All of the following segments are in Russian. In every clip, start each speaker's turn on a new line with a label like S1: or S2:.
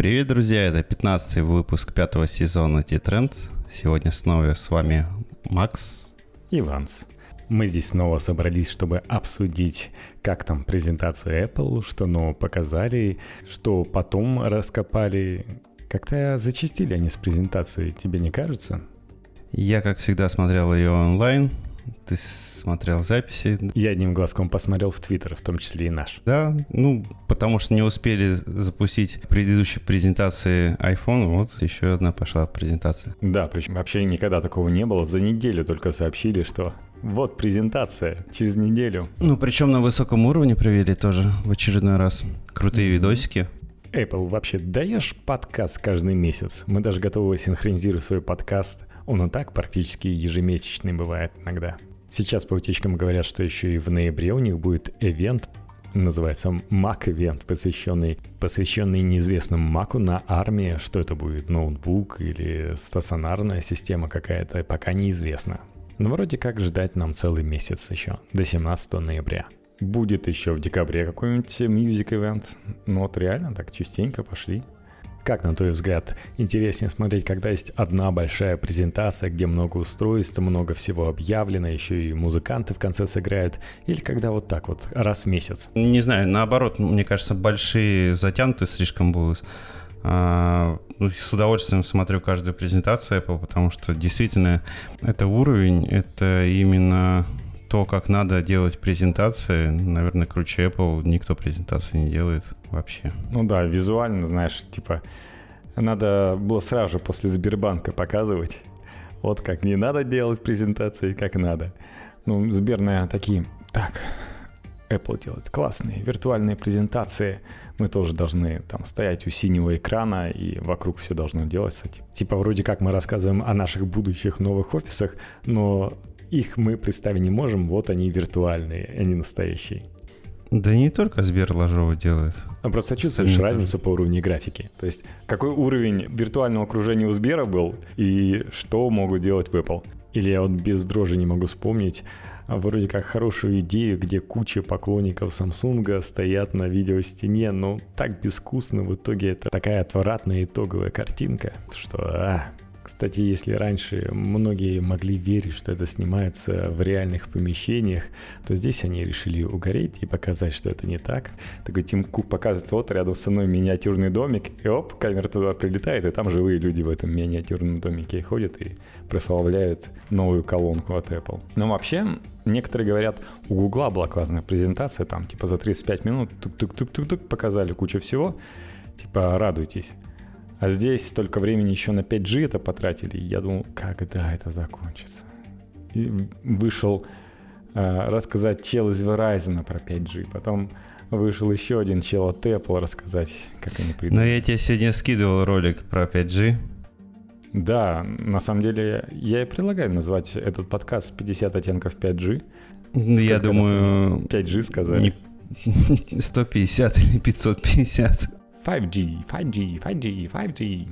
S1: Привет, друзья! Это 15 выпуск пятого сезона T-Trend. Сегодня снова с вами Макс
S2: и Ванс. Мы здесь снова собрались, чтобы обсудить, как там презентация Apple, что нового показали, что потом раскопали. Как-то зачистили они с презентацией, тебе не кажется?
S1: Я, как всегда, смотрел ее онлайн, ты смотрел записи.
S2: Я одним глазком посмотрел в Твиттер, в том числе и наш.
S1: Да, ну, потому что не успели запустить предыдущие презентации iPhone, вот еще одна пошла презентация.
S2: Да, причем вообще никогда такого не было. За неделю только сообщили, что вот презентация через неделю.
S1: Ну, причем на высоком уровне провели тоже в очередной раз. Крутые mm-hmm. видосики.
S2: Apple, вообще даешь подкаст каждый месяц? Мы даже готовы синхронизировать свой подкаст. Он и так практически ежемесячный бывает иногда. Сейчас по утечкам говорят, что еще и в ноябре у них будет ивент, называется Mac Event, посвященный, посвященный неизвестному Маку на армии. Что это будет, ноутбук или стационарная система какая-то, пока неизвестно. Но вроде как ждать нам целый месяц еще, до 17 ноября. Будет еще в декабре какой-нибудь Music Event. Ну вот реально так частенько пошли. Как, на твой взгляд, интереснее смотреть, когда есть одна большая презентация, где много устройств, много всего объявлено, еще и музыканты в конце сыграют, или когда вот так вот, раз в месяц?
S1: Не знаю, наоборот, мне кажется, большие затянуты слишком будут. А, ну, с удовольствием смотрю каждую презентацию Apple, потому что действительно это уровень, это именно то, как надо делать презентации, наверное, круче Apple никто презентации не делает вообще.
S2: Ну да, визуально, знаешь, типа, надо было сразу же после Сбербанка показывать. Вот как не надо делать презентации, как надо. Ну, Сбер, наверное, такие, так, Apple делает классные виртуальные презентации. Мы тоже должны там стоять у синего экрана, и вокруг все должно делаться. Типа вроде как мы рассказываем о наших будущих новых офисах, но их мы представить не можем, вот они виртуальные, они настоящие.
S1: Да не только Сбер Ложова делает.
S2: А просто чувствуешь Сами разницу по уровню графики. То есть какой уровень виртуального окружения у Сбера был и что могут делать в Apple. Или я вот без дрожи не могу вспомнить а вроде как хорошую идею, где куча поклонников Samsung стоят на видеостене, но так безвкусно в итоге это такая отвратная итоговая картинка, что а, кстати, если раньше многие могли верить, что это снимается в реальных помещениях, то здесь они решили угореть и показать, что это не так. Такой Тим Кук показывает, вот рядом со мной миниатюрный домик, и оп, камера туда прилетает, и там живые люди в этом миниатюрном домике ходят и прославляют новую колонку от Apple. Но вообще, некоторые говорят, у Гугла была классная презентация, там типа за 35 минут тук-тук-тук-тук показали кучу всего, типа радуйтесь. А здесь столько времени еще на 5G это потратили. И я думал, когда это закончится. И вышел э, рассказать чел из Verizon про 5G. Потом вышел еще один чел от Apple рассказать, как они
S1: придумали. Но я тебе сегодня скидывал ролик про 5G.
S2: Да, на самом деле я и предлагаю назвать этот подкаст 50 оттенков 5G.
S1: Ну, я думаю...
S2: 5G сказали.
S1: Не 150 или 550.
S2: 5G, 5G, 5G, 5G.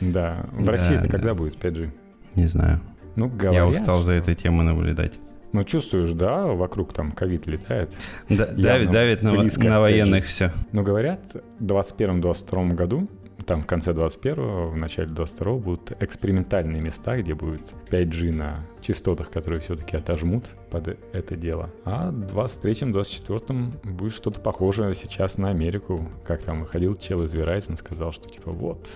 S2: Да. В да, России это да. когда будет 5G?
S1: Не знаю.
S2: Ну, говорят,
S1: Я устал за этой темой наблюдать.
S2: Ну, чувствуешь, да, вокруг там ковид летает.
S1: Да, давит, давит на, на военных все.
S2: Ну, говорят, в 2021-2022 году там в конце 21-го, в начале 22-го будут экспериментальные места, где будет 5G на частотах, которые все-таки отожмут под это дело. А в 23-м, 24-м будет что-то похожее сейчас на Америку. Как там выходил чел из Verizon, сказал, что типа вот,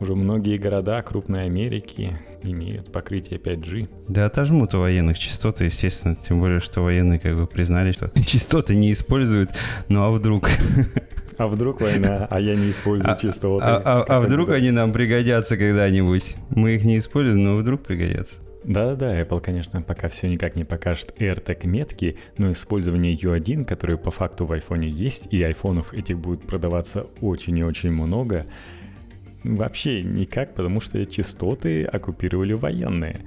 S2: уже многие города крупной Америки имеют покрытие 5G.
S1: Да отожмут у военных частоты, естественно, тем более, что военные как бы признали, что частоты не используют, ну а вдруг?
S2: А вдруг война, а я не использую чисто вот.
S1: А, а, а вдруг они нам пригодятся когда-нибудь? Мы их не используем, но вдруг пригодятся.
S2: Да-да-да, Apple, конечно, пока все никак не покажет AirTag метки, но использование U1, который по факту в iPhone есть, и айфонов этих будет продаваться очень и очень много, вообще никак, потому что частоты оккупировали военные.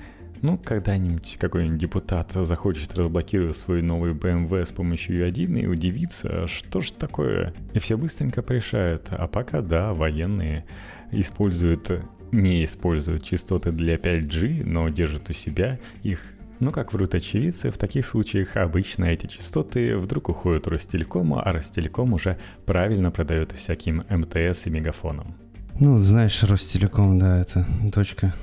S2: Ну, когда-нибудь какой-нибудь депутат захочет разблокировать свой новый BMW с помощью U1 и удивится, что ж такое. И все быстренько порешают. А пока, да, военные используют, не используют частоты для 5G, но держат у себя их ну, как врут очевидцы, в таких случаях обычно эти частоты вдруг уходят у Ростелекома, а Ростелеком уже правильно продает всяким МТС и Мегафоном.
S1: Ну, знаешь, Ростелеком, да, это дочка.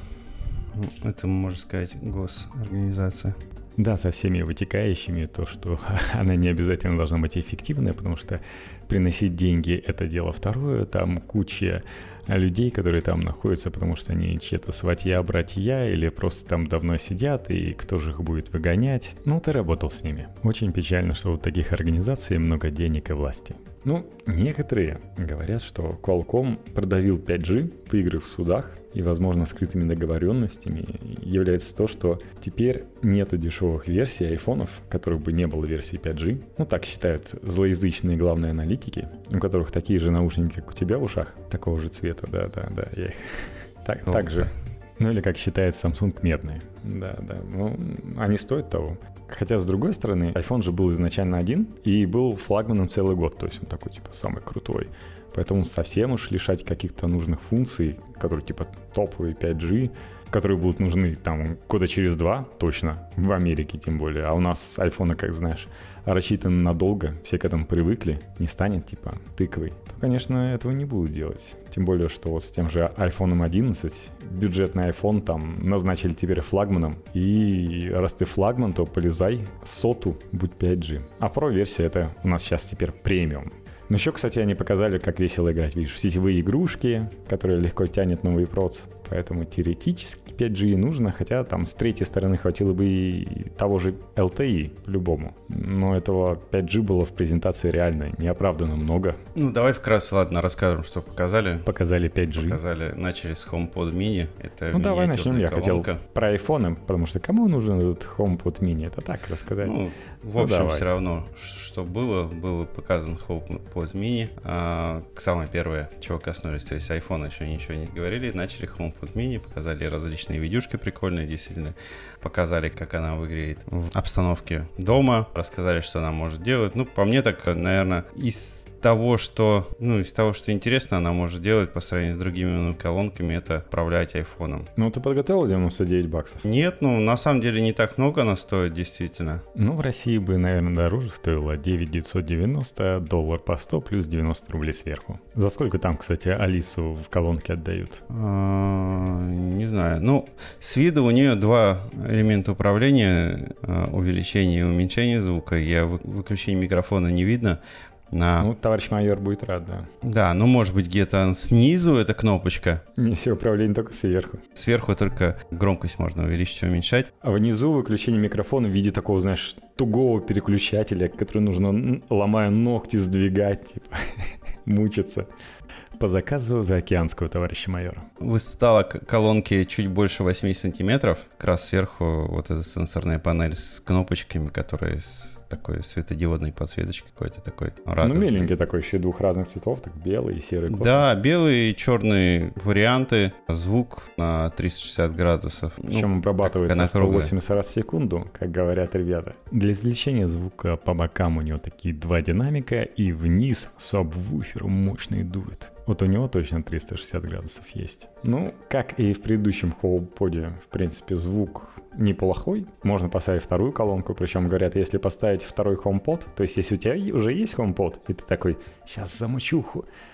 S1: Это, можно сказать, госорганизация.
S2: Да, со всеми вытекающими, то, что она не обязательно должна быть эффективная, потому что приносить деньги — это дело второе, там куча людей, которые там находятся, потому что они чьи-то сватья, братья или просто там давно сидят, и кто же их будет выгонять. Ну, ты работал с ними. Очень печально, что у таких организаций много денег и власти. Ну, некоторые говорят, что Qualcomm продавил 5G, выиграв в судах, и, возможно, скрытыми договоренностями является то, что теперь нету дешевых версий айфонов, которых бы не было версии 5G. Ну, так считают злоязычные главные аналитики, у которых такие же наушники, как у тебя в ушах, такого же цвета, да-да-да, я их так, так же. Ну или как считает Samsung медные. Да, да. Ну, они стоят того. Хотя, с другой стороны, iPhone же был изначально один и был флагманом целый год. То есть он такой, типа, самый крутой. Поэтому совсем уж лишать каких-то нужных функций, которые типа топовые 5G, которые будут нужны там года через два точно, в Америке тем более. А у нас айфоны, как знаешь, рассчитаны надолго, все к этому привыкли, не станет типа тыквой, то, конечно, этого не будут делать. Тем более, что вот с тем же iPhone 11 бюджетный iPhone там назначили теперь флагманом. И раз ты флагман, то полезай соту, будь 5G. А Pro версия это у нас сейчас теперь премиум. Но еще, кстати, они показали, как весело играть, видишь, сетевые игрушки, которые легко тянет новый проц. Поэтому теоретически 5G нужно, хотя там с третьей стороны хватило бы и того же LTE по-любому. Но этого 5G было в презентации реально неоправданно много.
S1: Ну, давай вкратце, ладно, расскажем, что показали.
S2: Показали 5G.
S1: Показали, начали с HomePod mini.
S2: Это ну, давай начнем. Я хотел про iPhone, потому что кому нужен этот HomePod mini? Это так рассказать. Ну,
S1: в ну, общем, ну, все равно, что было, было показан HomePod mini. А, самое первое, чего коснулись, то есть iPhone еще ничего не говорили, начали HomePod HomePod mini, показали различные видюшки прикольные, действительно. Показали, как она выглядит в обстановке дома, рассказали, что она может делать. Ну, по мне так, наверное, из того, что, ну, из того, что интересно, она может делать по сравнению с другими ну, колонками, это управлять айфоном.
S2: Ну, ты подготовил 99 баксов?
S1: Нет, ну, на самом деле не так много она стоит, действительно.
S2: Ну, в России бы, наверное, дороже стоило 9 990, доллар по 100 плюс 90 рублей сверху. За сколько там, кстати, Алису в колонке отдают?
S1: А, не знаю. Ну, с виду у нее два элемента управления, а, увеличение и уменьшение звука. Я выключение микрофона не видно.
S2: На... Ну, товарищ майор будет рад, да.
S1: Да, ну, может быть, где-то снизу эта кнопочка.
S2: Не все управление только сверху.
S1: Сверху только громкость можно увеличить и уменьшать.
S2: А внизу выключение микрофона в виде такого, знаешь, тугого переключателя, который нужно, ломая ногти, сдвигать, типа, мучиться по заказу заокеанского товарища майора.
S1: Высота колонки чуть больше 8 сантиметров. Как раз сверху вот эта сенсорная панель с кнопочками, которые такой светодиодной подсветочкой какой-то такой
S2: радужный. Ну, миленький такой, еще двух разных цветов, так белый и серый космос.
S1: Да, белый и черный варианты, звук на 360 градусов.
S2: Причем ну, обрабатывается на 180 раз в секунду, как говорят ребята. Для извлечения звука по бокам у него такие два динамика, и вниз сабвуфер мощный дует. Вот у него точно 360 градусов есть. Ну, как и в предыдущем HomePod, в принципе, звук неплохой. Можно поставить вторую колонку, причем говорят, если поставить второй HomePod, то есть если у тебя уже есть HomePod, и ты такой, сейчас замучу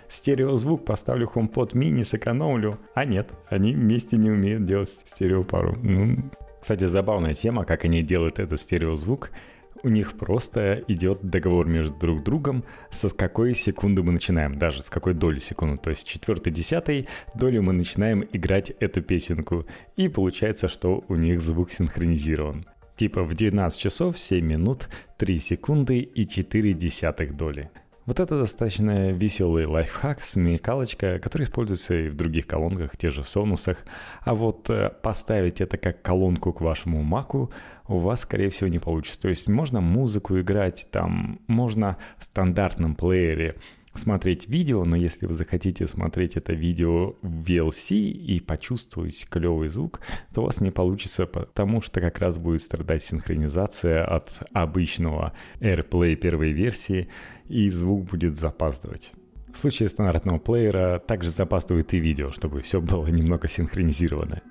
S2: стереозвук, поставлю HomePod мини, сэкономлю. А нет, они вместе не умеют делать стереопару. Ну, кстати, забавная тема, как они делают этот стереозвук у них просто идет договор между друг другом, со с какой секунды мы начинаем, даже с какой доли секунды. То есть четвертой, десятой доли мы начинаем играть эту песенку. И получается, что у них звук синхронизирован. Типа в 19 часов 7 минут 3 секунды и 4 десятых доли. Вот это достаточно веселый лайфхак, смекалочка, который используется и в других колонках, те же сонусах. А вот э, поставить это как колонку к вашему маку у вас, скорее всего, не получится. То есть можно музыку играть, там можно в стандартном плеере смотреть видео, но если вы захотите смотреть это видео в VLC и почувствовать клевый звук, то у вас не получится, потому что как раз будет страдать синхронизация от обычного AirPlay первой версии, и звук будет запаздывать. В случае стандартного плеера также запаздывает и видео, чтобы все было немного синхронизировано.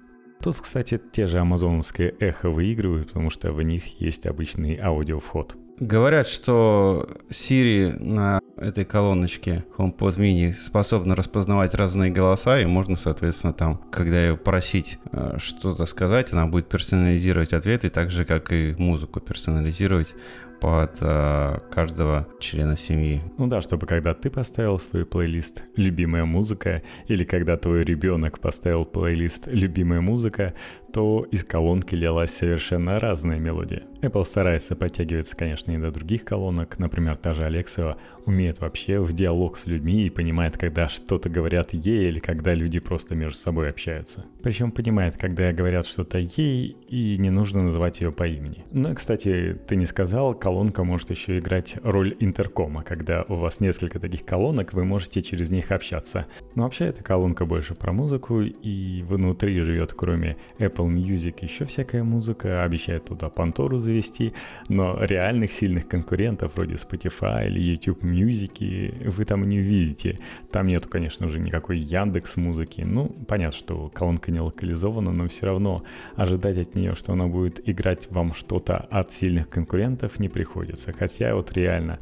S2: Тут, кстати, те же амазоновские эхо выигрывают, потому что в них есть обычный аудиовход.
S1: Говорят, что Siri на этой колоночке HomePod Mini способна распознавать разные голоса, и можно, соответственно, там, когда ее просить э, что-то сказать, она будет персонализировать ответы, так же, как и музыку персонализировать под э, каждого члена семьи.
S2: Ну да, чтобы когда ты поставил свой плейлист «Любимая музыка» или когда твой ребенок поставил плейлист «Любимая музыка», то из колонки лилась совершенно разная мелодия. Apple старается подтягиваться, конечно, и до других колонок. Например, та же Alexa умеет вообще в диалог с людьми и понимает, когда что-то говорят ей или когда люди просто между собой общаются. Причем понимает, когда говорят что-то ей и не нужно называть ее по имени. Ну, кстати, ты не сказал, колонка может еще играть роль интеркома. Когда у вас несколько таких колонок, вы можете через них общаться. Но вообще эта колонка больше про музыку и внутри живет кроме Apple Music еще всякая музыка, обещает туда Пантору завести, но реальных сильных конкурентов вроде Spotify или YouTube Music вы там не увидите. Там нету, конечно же, никакой Яндекс музыки. Ну, понятно, что колонка не локализована, но все равно ожидать от нее, что она будет играть вам что-то от сильных конкурентов не приходится. Хотя вот реально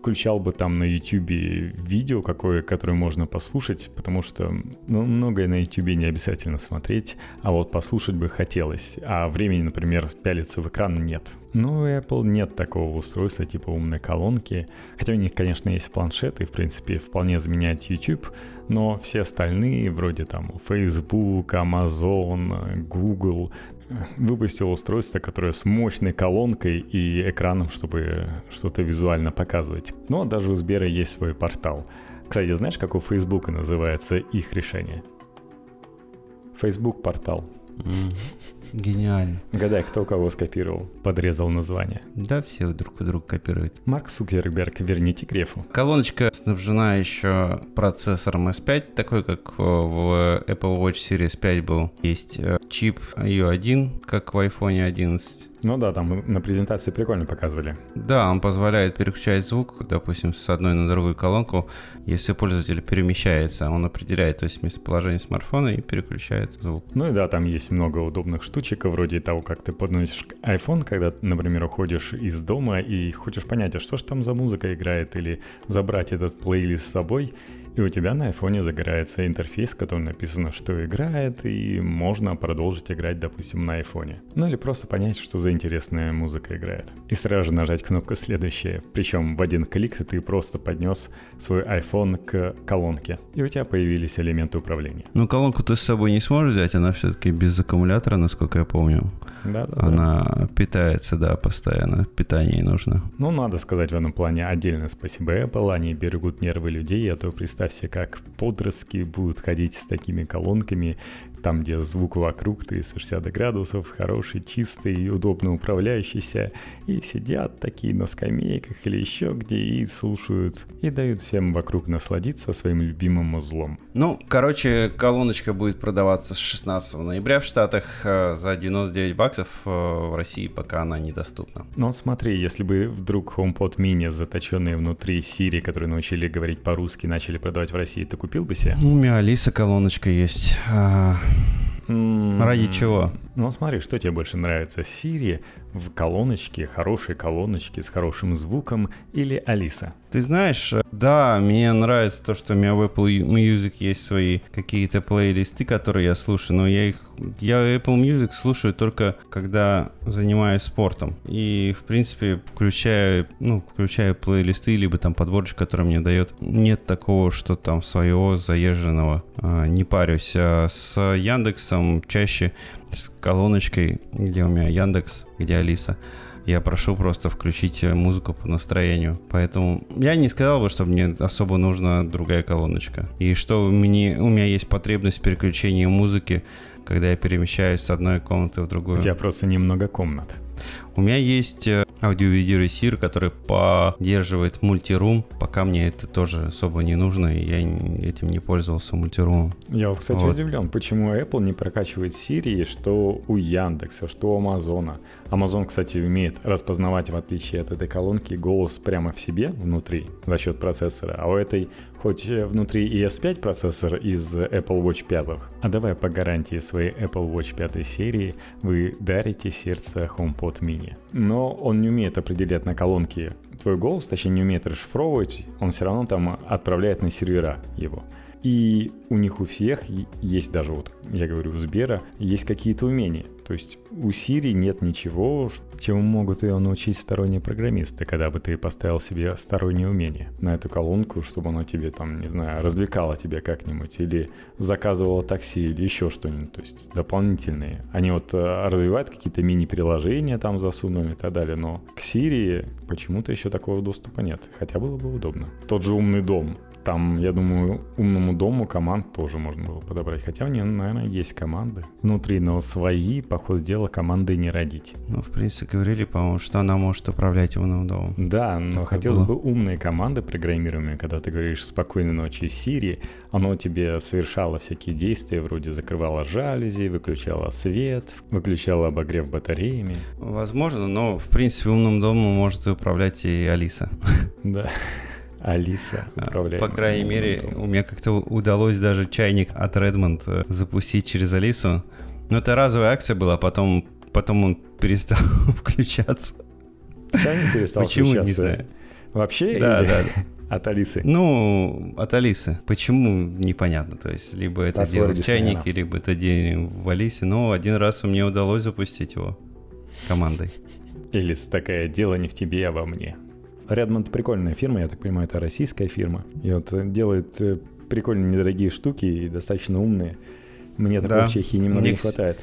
S2: включал бы там на YouTube видео какое, которое можно послушать, потому что ну, многое на YouTube не обязательно смотреть, а вот послушать бы хотелось, а времени, например, пялиться в экран нет. Ну, у Apple нет такого устройства типа умной колонки, хотя у них, конечно, есть планшеты, в принципе, вполне заменяют YouTube, но все остальные, вроде там Facebook, Amazon, Google, выпустил устройство, которое с мощной колонкой и экраном, чтобы что-то визуально показывать. Но даже у Сбера есть свой портал. Кстати, знаешь, как у Facebook называется их решение? Facebook портал.
S1: Гениально.
S2: Гадай, кто кого скопировал, подрезал название.
S1: Да, все друг у друга копируют.
S2: Марк Сукерберг, верните Грефу.
S1: Колоночка снабжена еще процессором S5, такой как в Apple Watch Series 5 был. Есть э, чип U1, как в iPhone 11
S2: ну да, там на презентации прикольно показывали.
S1: Да, он позволяет переключать звук, допустим, с одной на другую колонку, если пользователь перемещается, он определяет, то есть местоположение смартфона и переключает звук.
S2: Ну и да, там есть много удобных штучек, вроде того, как ты подносишь iPhone, когда, например, уходишь из дома и хочешь понять, а что же там за музыка играет, или забрать этот плейлист с собой, и у тебя на айфоне загорается интерфейс, в котором написано, что играет, и можно продолжить играть, допустим, на айфоне. Ну или просто понять, что за интересная музыка играет. И сразу же нажать кнопку «Следующее». Причем в один клик ты просто поднес свой iPhone к колонке, и у тебя появились элементы управления.
S1: Ну, колонку ты с собой не сможешь взять, она все-таки без аккумулятора, насколько я помню.
S2: Да, да,
S1: Она да. питается, да, постоянно. Питание нужно.
S2: Ну, надо сказать в этом плане отдельно спасибо Apple. Они берегут нервы людей, а то представь себе, как подростки будут ходить с такими колонками, там, где звук вокруг 360 градусов, хороший, чистый, удобно управляющийся, и сидят такие на скамейках или еще где и слушают, и дают всем вокруг насладиться своим любимым узлом.
S1: Ну, короче, колоночка будет продаваться с 16 ноября в Штатах э, за 99 баксов, э, в России пока она недоступна.
S2: Но смотри, если бы вдруг HomePod mini, заточенные внутри Siri, которые научили говорить по-русски, начали продавать в России, ты купил бы себе?
S1: Ну, у меня Алиса колоночка есть. Ради чего?
S2: Ну, смотри, что тебе больше нравится, Siri в колоночке, хорошей колоночке с хорошим звуком или Алиса?
S1: Ты знаешь, да, мне нравится то, что у меня в Apple Music есть свои какие-то плейлисты, которые я слушаю, но я их, я Apple Music слушаю только когда занимаюсь спортом. И, в принципе, включаю, ну, включаю плейлисты, либо там подборочку, которая мне дает. Нет такого, что там своего заезженного. А, не парюсь. А с Яндексом чаще с колоночкой, где у меня Яндекс, где Алиса. Я прошу просто включить музыку по настроению. Поэтому я не сказал бы, что мне особо нужна другая колоночка. И что у меня, у меня есть потребность переключения музыки, когда я перемещаюсь с одной комнаты в другую.
S2: У тебя просто немного комнат.
S1: У меня есть аудиовидеоресивер, который поддерживает мультирум. Пока мне это тоже особо не нужно, и я этим не пользовался мультирумом.
S2: Я, кстати, вот. удивлен, почему Apple не прокачивает Siri, что у Яндекса, что у Амазона. Amazon, кстати, умеет распознавать, в отличие от этой колонки, голос прямо в себе, внутри, за счет процессора. А у этой хоть внутри и S5 процессор из Apple Watch 5, а давай по гарантии своей Apple Watch 5 серии вы дарите сердце HomePod mini. Но он не умеет определять на колонке твой голос, точнее не умеет расшифровывать, он все равно там отправляет на сервера его. И у них у всех есть даже вот, я говорю, у Сбера, есть какие-то умения. То есть у Siri нет ничего, чему могут ее научить сторонние программисты, когда бы ты поставил себе стороннее умение на эту колонку, чтобы оно тебе там, не знаю, развлекало тебя как-нибудь, или заказывало такси, или еще что-нибудь, то есть дополнительные. Они вот э, развивают какие-то мини-приложения там засунули и так далее, но к Siri почему-то еще такого доступа нет, хотя было бы удобно. Тот же умный дом, там, я думаю, умному дому команд тоже можно было подобрать. Хотя у нее, наверное, есть команды внутри, но свои, по ходу дела, команды не родить.
S1: Ну, в принципе, говорили, по-моему, что она может управлять умным домом.
S2: Да, но Такое хотелось было. бы умные команды программируемые, когда ты говоришь «спокойной ночи, Сири», оно тебе совершало всякие действия, вроде закрывало жалюзи, выключало свет, выключало обогрев батареями.
S1: Возможно, но, в принципе, умным домом может управлять и Алиса.
S2: Да. Алиса
S1: управляет. По крайней мере, у меня как-то удалось даже чайник от Redmond э, запустить через Алису. Но это разовая акция была, потом, потом он перестал включаться.
S2: Чайник перестал
S1: Почему,
S2: включаться?
S1: не знаю.
S2: Вообще?
S1: Да,
S2: или...
S1: да.
S2: От Алисы?
S1: Ну, от Алисы. Почему, непонятно. То есть, либо это делает в чайнике, либо это делаем в Алисе. Но один раз мне удалось запустить его командой.
S2: Элис такая, дело не в тебе, а во мне. Redmond прикольная фирма, я так понимаю, это российская фирма. И вот делает э, прикольные недорогие штуки и достаточно умные. Мне такого да. в Чехии немного Мне не хватает.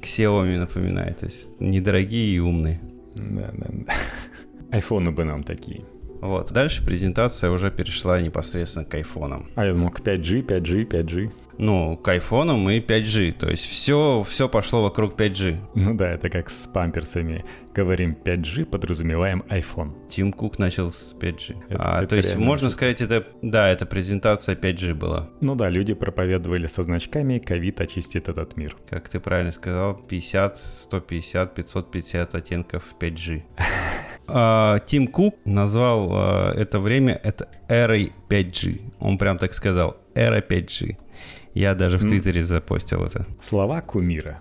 S1: К Xiaomi напоминает, то есть недорогие и умные.
S2: Да, да, да. Айфоны бы нам такие.
S1: Вот. Дальше презентация уже перешла непосредственно к айфонам.
S2: А я думал, к 5G, 5G, 5G
S1: ну, к айфонам и 5G. То есть все, все пошло вокруг 5G.
S2: Ну да, это как с памперсами. Говорим 5G, подразумеваем iPhone.
S1: Тим Кук начал с 5G. Это, а, это то есть можно сказать, это, да, это презентация 5G была.
S2: Ну да, люди проповедовали со значками «Ковид очистит этот мир».
S1: Как ты правильно сказал, 50, 150, 550 оттенков 5G. А, Тим Кук назвал а, это время это эрой 5G. Он прям так сказал, эра 5G. Я даже в Твиттере запостил это.
S2: Слова кумира.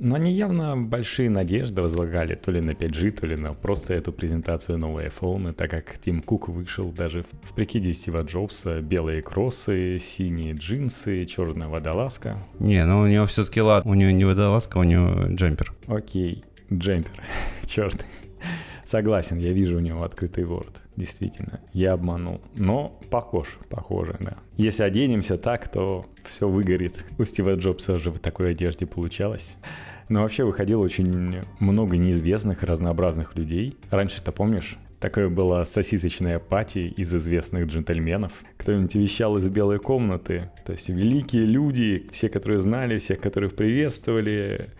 S2: Но они явно большие надежды возлагали то ли на 5G, то ли на просто эту презентацию нового iPhone, так как Тим Кук вышел даже в прикиде Стива Джобса, белые кроссы, синие джинсы, черная водолазка.
S1: Не, ну у него все-таки лад, у него не водолазка, у него джемпер.
S2: Окей, джемпер, черный. Согласен, я вижу у него открытый ворот. Действительно, я обманул. Но похож, похоже, да. Если оденемся так, то все выгорит. У Стива Джобса же в такой одежде получалось. Но вообще выходило очень много неизвестных, разнообразных людей. Раньше-то помнишь, Такое было сосисочная пати из известных джентльменов. Кто-нибудь вещал из белой комнаты. То есть великие люди, все, которые знали, всех, которых приветствовали,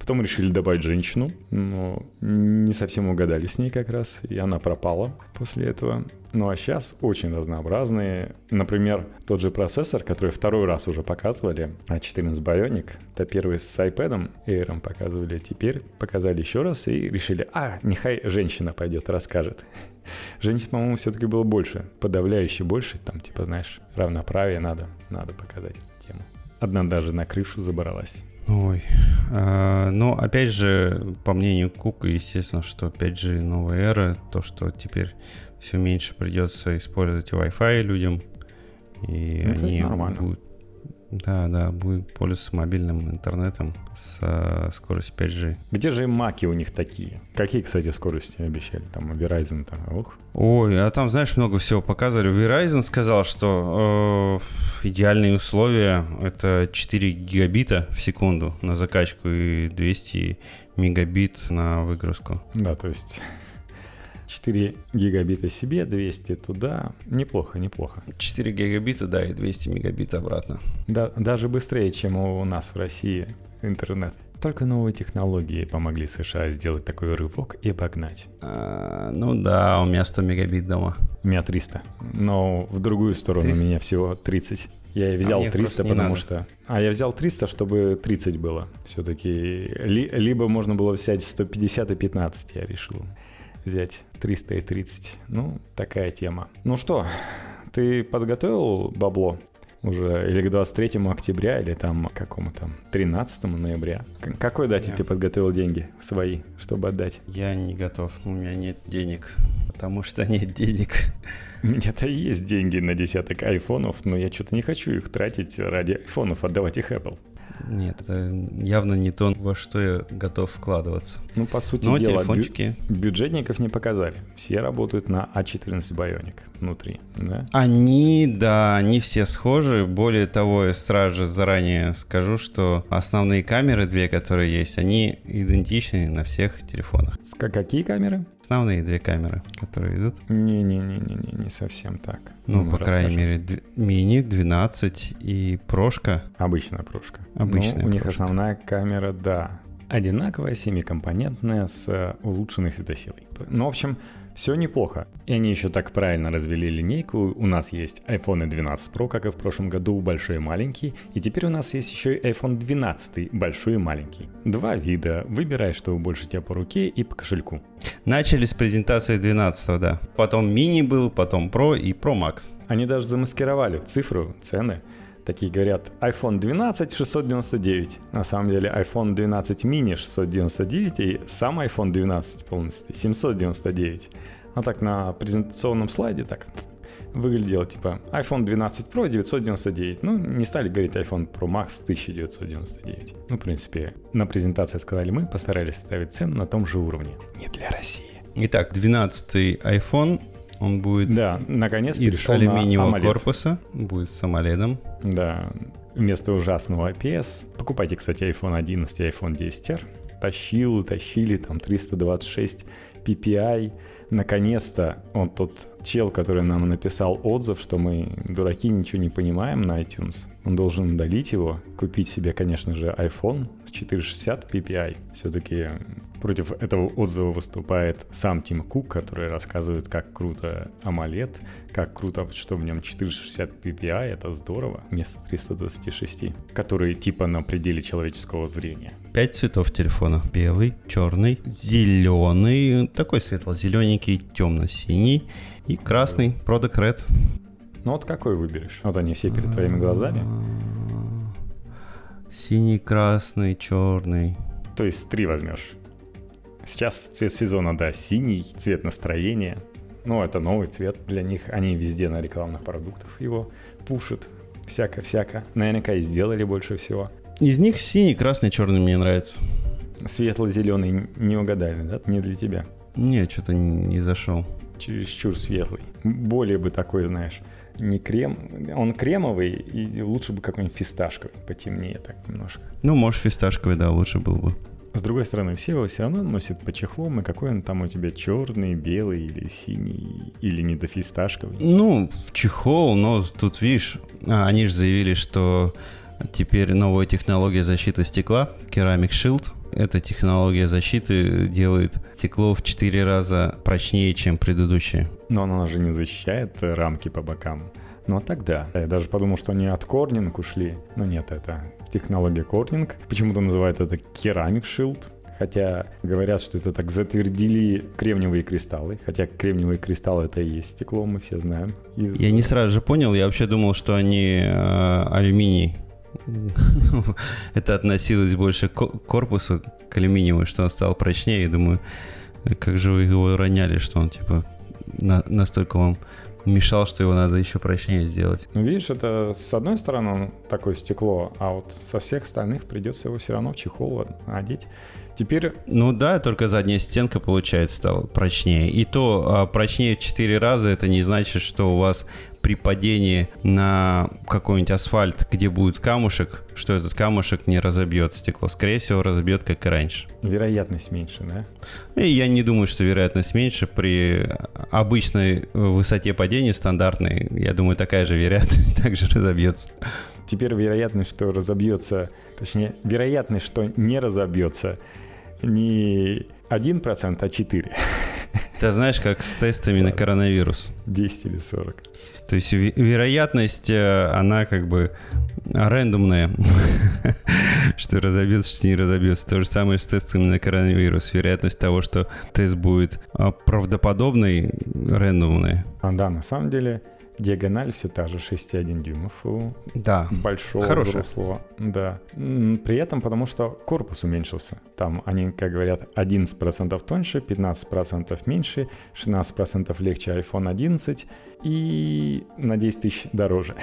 S2: Потом решили добавить женщину, но не совсем угадали с ней как раз, и она пропала после этого. Ну а сейчас очень разнообразные. Например, тот же процессор, который второй раз уже показывали, A14 Bionic, это первый с iPad Air показывали, теперь показали еще раз и решили, а, нехай женщина пойдет, расскажет. Женщин, по-моему, все-таки было больше, подавляюще больше, там, типа, знаешь, равноправие надо, надо показать эту тему. Одна даже на крышу забралась.
S1: Ой. А, но опять же, по мнению Кука, естественно, что 5G новая эра, то, что теперь все меньше придется использовать Wi-Fi людям, и ну, они нормально. будут да, да, будет пользоваться мобильным интернетом с э, скоростью 5G.
S2: Где же маки у них такие? Какие, кстати, скорости обещали? Там Verizon там, ох.
S1: Ой, а там, знаешь, много всего показывали. Verizon сказал, что э, идеальные условия это 4 гигабита в секунду на закачку и 200 мегабит на выгрузку.
S2: Да, то есть 4 гигабита себе, 200 туда. Неплохо, неплохо.
S1: 4 гигабита, да, и 200 мегабит обратно.
S2: Да, даже быстрее, чем у нас в России интернет. Только новые технологии помогли США сделать такой рывок и обогнать.
S1: А, ну да, у меня 100 мегабит дома.
S2: У меня 300. Но в другую сторону 300? у меня всего 30. Я взял а 300, потому надо. что... А, я взял 300, чтобы 30 было. Все-таки ли, либо можно было взять 150 и 15, я решил взять 300 и 30. Ну, такая тема. Ну что, ты подготовил бабло? уже или к 23 октября, или там какому там 13 ноября. К какой дате yeah. ты подготовил деньги свои, чтобы отдать?
S1: Я не готов, у меня нет денег, потому что нет денег.
S2: У меня-то есть деньги на десяток айфонов, но я что-то не хочу их тратить ради айфонов, отдавать их Apple.
S1: Нет, это явно не то, во что я готов вкладываться.
S2: Ну, по сути Но дела, телефончики... бю- бюджетников не показали. Все работают на A14 а Bionic внутри, да?
S1: Они, да, они все схожи. Более того, я сразу же заранее скажу, что основные камеры, две, которые есть, они идентичны на всех телефонах.
S2: С какие камеры?
S1: Основные две камеры, которые идут.
S2: Не-не-не-не, не совсем так.
S1: Ну, ну по крайней мере, мини 12 и прошка.
S2: Обычная прошка.
S1: Обычная
S2: ну, у них основная камера, да, одинаковая, семикомпонентная, с улучшенной светосилой. Ну, в общем, все неплохо. И они еще так правильно развели линейку. У нас есть iPhone 12 Pro, как и в прошлом году, большой и маленький. И теперь у нас есть еще и iPhone 12, большой и маленький. Два вида. Выбирай, что больше тебя по руке и по кошельку.
S1: Начали с презентации 12, да. Потом мини был, потом Pro и Pro Max.
S2: Они даже замаскировали цифру, цены такие говорят, iPhone 12 699. На самом деле iPhone 12 mini 699 и сам iPhone 12 полностью 799. А так на презентационном слайде так выглядело типа iPhone 12 Pro 999. Ну, не стали говорить iPhone Pro Max 1999. Ну, в принципе, на презентации сказали мы, постарались ставить цену на том же уровне. Не для России.
S1: Итак, 12 iPhone он будет
S2: да, наконец
S1: из алюминиевого корпуса, будет с AMOLED.
S2: Да, вместо ужасного IPS. Покупайте, кстати, iPhone 11 и iPhone 10R. Тащил, тащили, там 326 PPI. Наконец-то он тот чел, который нам написал отзыв, что мы дураки, ничего не понимаем на iTunes. Он должен удалить его, купить себе, конечно же, iPhone с 460 PPI. Все-таки Против этого отзыва выступает сам Тим Кук, который рассказывает, как круто AMOLED, как круто, что в нем 460 ppi, это здорово, вместо 326, которые типа на пределе человеческого зрения.
S1: Пять цветов телефона. Белый, черный, зеленый, такой светло-зелененький, темно-синий и красный, Product Red.
S2: Ну вот какой выберешь? Вот они все перед твоими глазами.
S1: Синий, красный, черный.
S2: То есть три возьмешь. Сейчас цвет сезона, да, синий, цвет настроения. Ну, это новый цвет для них. Они везде на рекламных продуктах его пушат. Всяко-всяко. Наверняка и сделали больше всего.
S1: Из них синий, красный, черный мне нравится.
S2: Светло-зеленый не угадали, да? Не для тебя.
S1: Не, что-то не зашел.
S2: Чересчур светлый. Более бы такой, знаешь, не крем. Он кремовый, и лучше бы какой-нибудь фисташковый, потемнее так немножко.
S1: Ну, может, фисташковый, да, лучше был бы.
S2: С другой стороны, все его все равно носят по чехлам, и какой он там у тебя черный, белый или синий, или недофисташковый.
S1: Ну, чехол, но тут, видишь, а, они же заявили, что теперь новая технология защиты стекла, Ceramic Shield, эта технология защиты делает стекло в 4 раза прочнее, чем предыдущее.
S2: Но она же не защищает рамки по бокам. Ну а тогда. Я даже подумал, что они от Corning ушли. Но нет, это технология Corning. Почему-то называют это Ceramic Shield. Хотя говорят, что это так затвердили кремниевые кристаллы. Хотя кремниевые кристаллы это и есть стекло, мы все знаем.
S1: Из... Я не сразу же понял, я вообще думал, что они э, алюминий. Ну, это относилось больше к корпусу, к алюминиевому, что он стал прочнее. И думаю, как же вы его роняли, что он типа на, настолько вам мешал, что его надо еще прочнее сделать.
S2: Видишь, это с одной стороны такое стекло, а вот со всех остальных придется его все равно в чехол одеть. Теперь...
S1: Ну да, только задняя стенка, получается, стала прочнее. И то а, прочнее в 4 раза, это не значит, что у вас при падении на какой-нибудь асфальт, где будет камушек, что этот камушек не разобьет стекло. Скорее всего, разобьет, как и раньше.
S2: Вероятность меньше, да?
S1: И я не думаю, что вероятность меньше при обычной высоте падения стандартной. Я думаю, такая же вероятность также разобьется.
S2: Теперь вероятность, что разобьется, точнее, вероятность, что не разобьется, не 1%, а 4%.
S1: Ты знаешь, как с тестами на коронавирус.
S2: 10 или 40.
S1: То есть вероятность, э, она как бы рандомная, что разобьется, что не разобьется. То же самое с тестами на коронавирус. Вероятность того, что тест будет а, правдоподобный, рандомная.
S2: А, да, на самом деле Диагональ все та же 6,1 дюймов у
S1: да.
S2: большого Хорошая. взрослого. Да. При этом потому что корпус уменьшился. Там они, как говорят, 11% тоньше, 15% меньше, 16% легче iPhone 11 и на 10 тысяч дороже.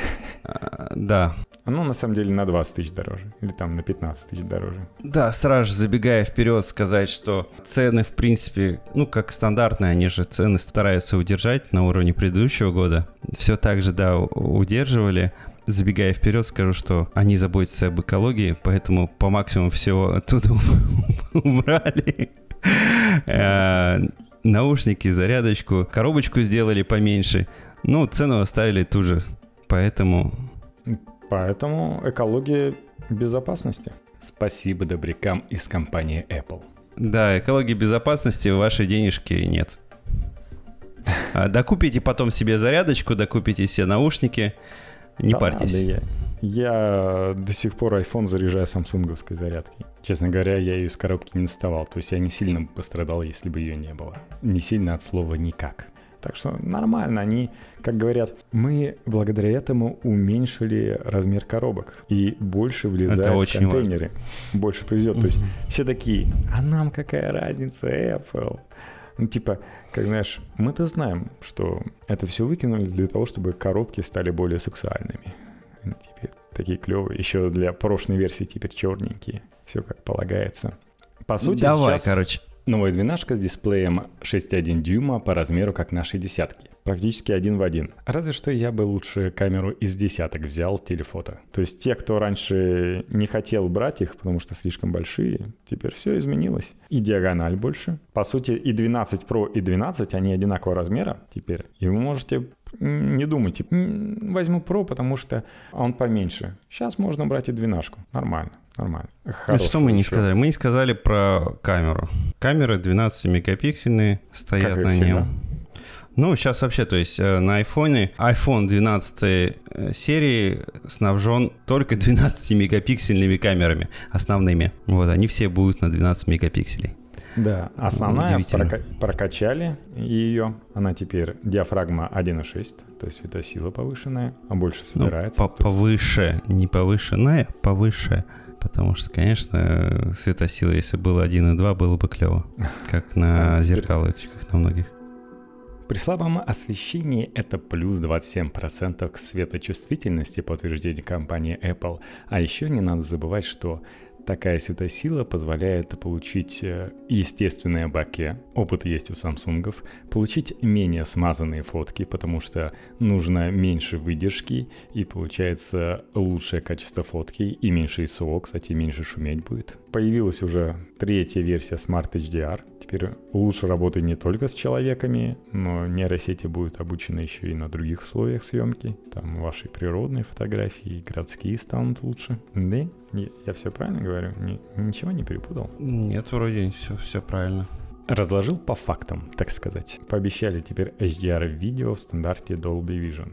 S1: А, да.
S2: Оно на самом деле на 20 тысяч дороже. Или там на 15 тысяч дороже.
S1: Да, сразу же забегая вперед, сказать, что цены, в принципе, ну, как стандартные, они же цены стараются удержать на уровне предыдущего года. Все так же, да, удерживали. Забегая вперед, скажу, что они заботятся об экологии, поэтому по максимуму всего оттуда убрали. Э, наушники, зарядочку, коробочку сделали поменьше. Ну, цену оставили ту же. Поэтому
S2: Поэтому экология безопасности. Спасибо добрякам из компании Apple.
S1: Да, экологии безопасности в вашей денежке нет. А, докупите потом себе зарядочку, докупите себе наушники, не да, парьтесь. Да,
S2: я, я до сих пор iPhone заряжаю самсунговской зарядкой. Честно говоря, я ее из коробки не доставал. То есть я не сильно пострадал, если бы ее не было. Не сильно от слова никак. Так что нормально, они, как говорят, мы благодаря этому уменьшили размер коробок и больше влезает в контейнеры, важно. больше повезет. Mm-hmm. То есть все такие, а нам какая разница, Apple? Ну, типа, как знаешь, мы-то знаем, что это все выкинули для того, чтобы коробки стали более сексуальными. Теперь такие клевые. Еще для прошлой версии теперь черненькие. Все как полагается.
S1: По сути, Давай, сейчас... короче,
S2: Новая двенашка с дисплеем 6,1 дюйма по размеру, как наши десятки. Практически один в один. Разве что я бы лучше камеру из десяток взял телефото. То есть те, кто раньше не хотел брать их, потому что слишком большие, теперь все изменилось. И диагональ больше. По сути, и 12 Pro, и 12, они одинакового размера теперь. И вы можете не думайте, возьму Pro, потому что он поменьше. Сейчас можно брать и двенашку. Нормально. Нормально.
S1: Хорошо, что мы не сказали? Мы не сказали про камеру. Камеры 12-мегапиксельные стоят как на нем. Ну, сейчас вообще, то есть э, на айфоне, iPhone 12 э, серии снабжен только 12-мегапиксельными камерами основными. Вот, они все будут на 12 мегапикселей.
S2: Да, основная прока- прокачали ее. Она теперь диафрагма 1.6, то есть светосила повышенная, а больше ну, собирается.
S1: Ну, по- повыше, есть... не повышенная, повыше. Потому что, конечно, светосила, если было 1.2, было бы клево. Как на зеркалочках на многих.
S2: При слабом освещении это плюс 27% к светочувствительности по утверждению компании Apple. А еще не надо забывать, что Такая светосила позволяет получить э, естественное боке, опыт есть у самсунгов, получить менее смазанные фотки, потому что нужно меньше выдержки и получается лучшее качество фотки и меньше ISO, кстати, меньше шуметь будет. Появилась уже третья версия Smart HDR, теперь лучше работать не только с человеками, но нейросети будут обучены еще и на других условиях съемки, там ваши природные фотографии, городские станут лучше. Да, я все правильно говорю? Ни, ничего не перепутал?
S1: Нет, вроде все, все правильно.
S2: Разложил по фактам, так сказать. Пообещали теперь HDR-видео в стандарте Dolby Vision.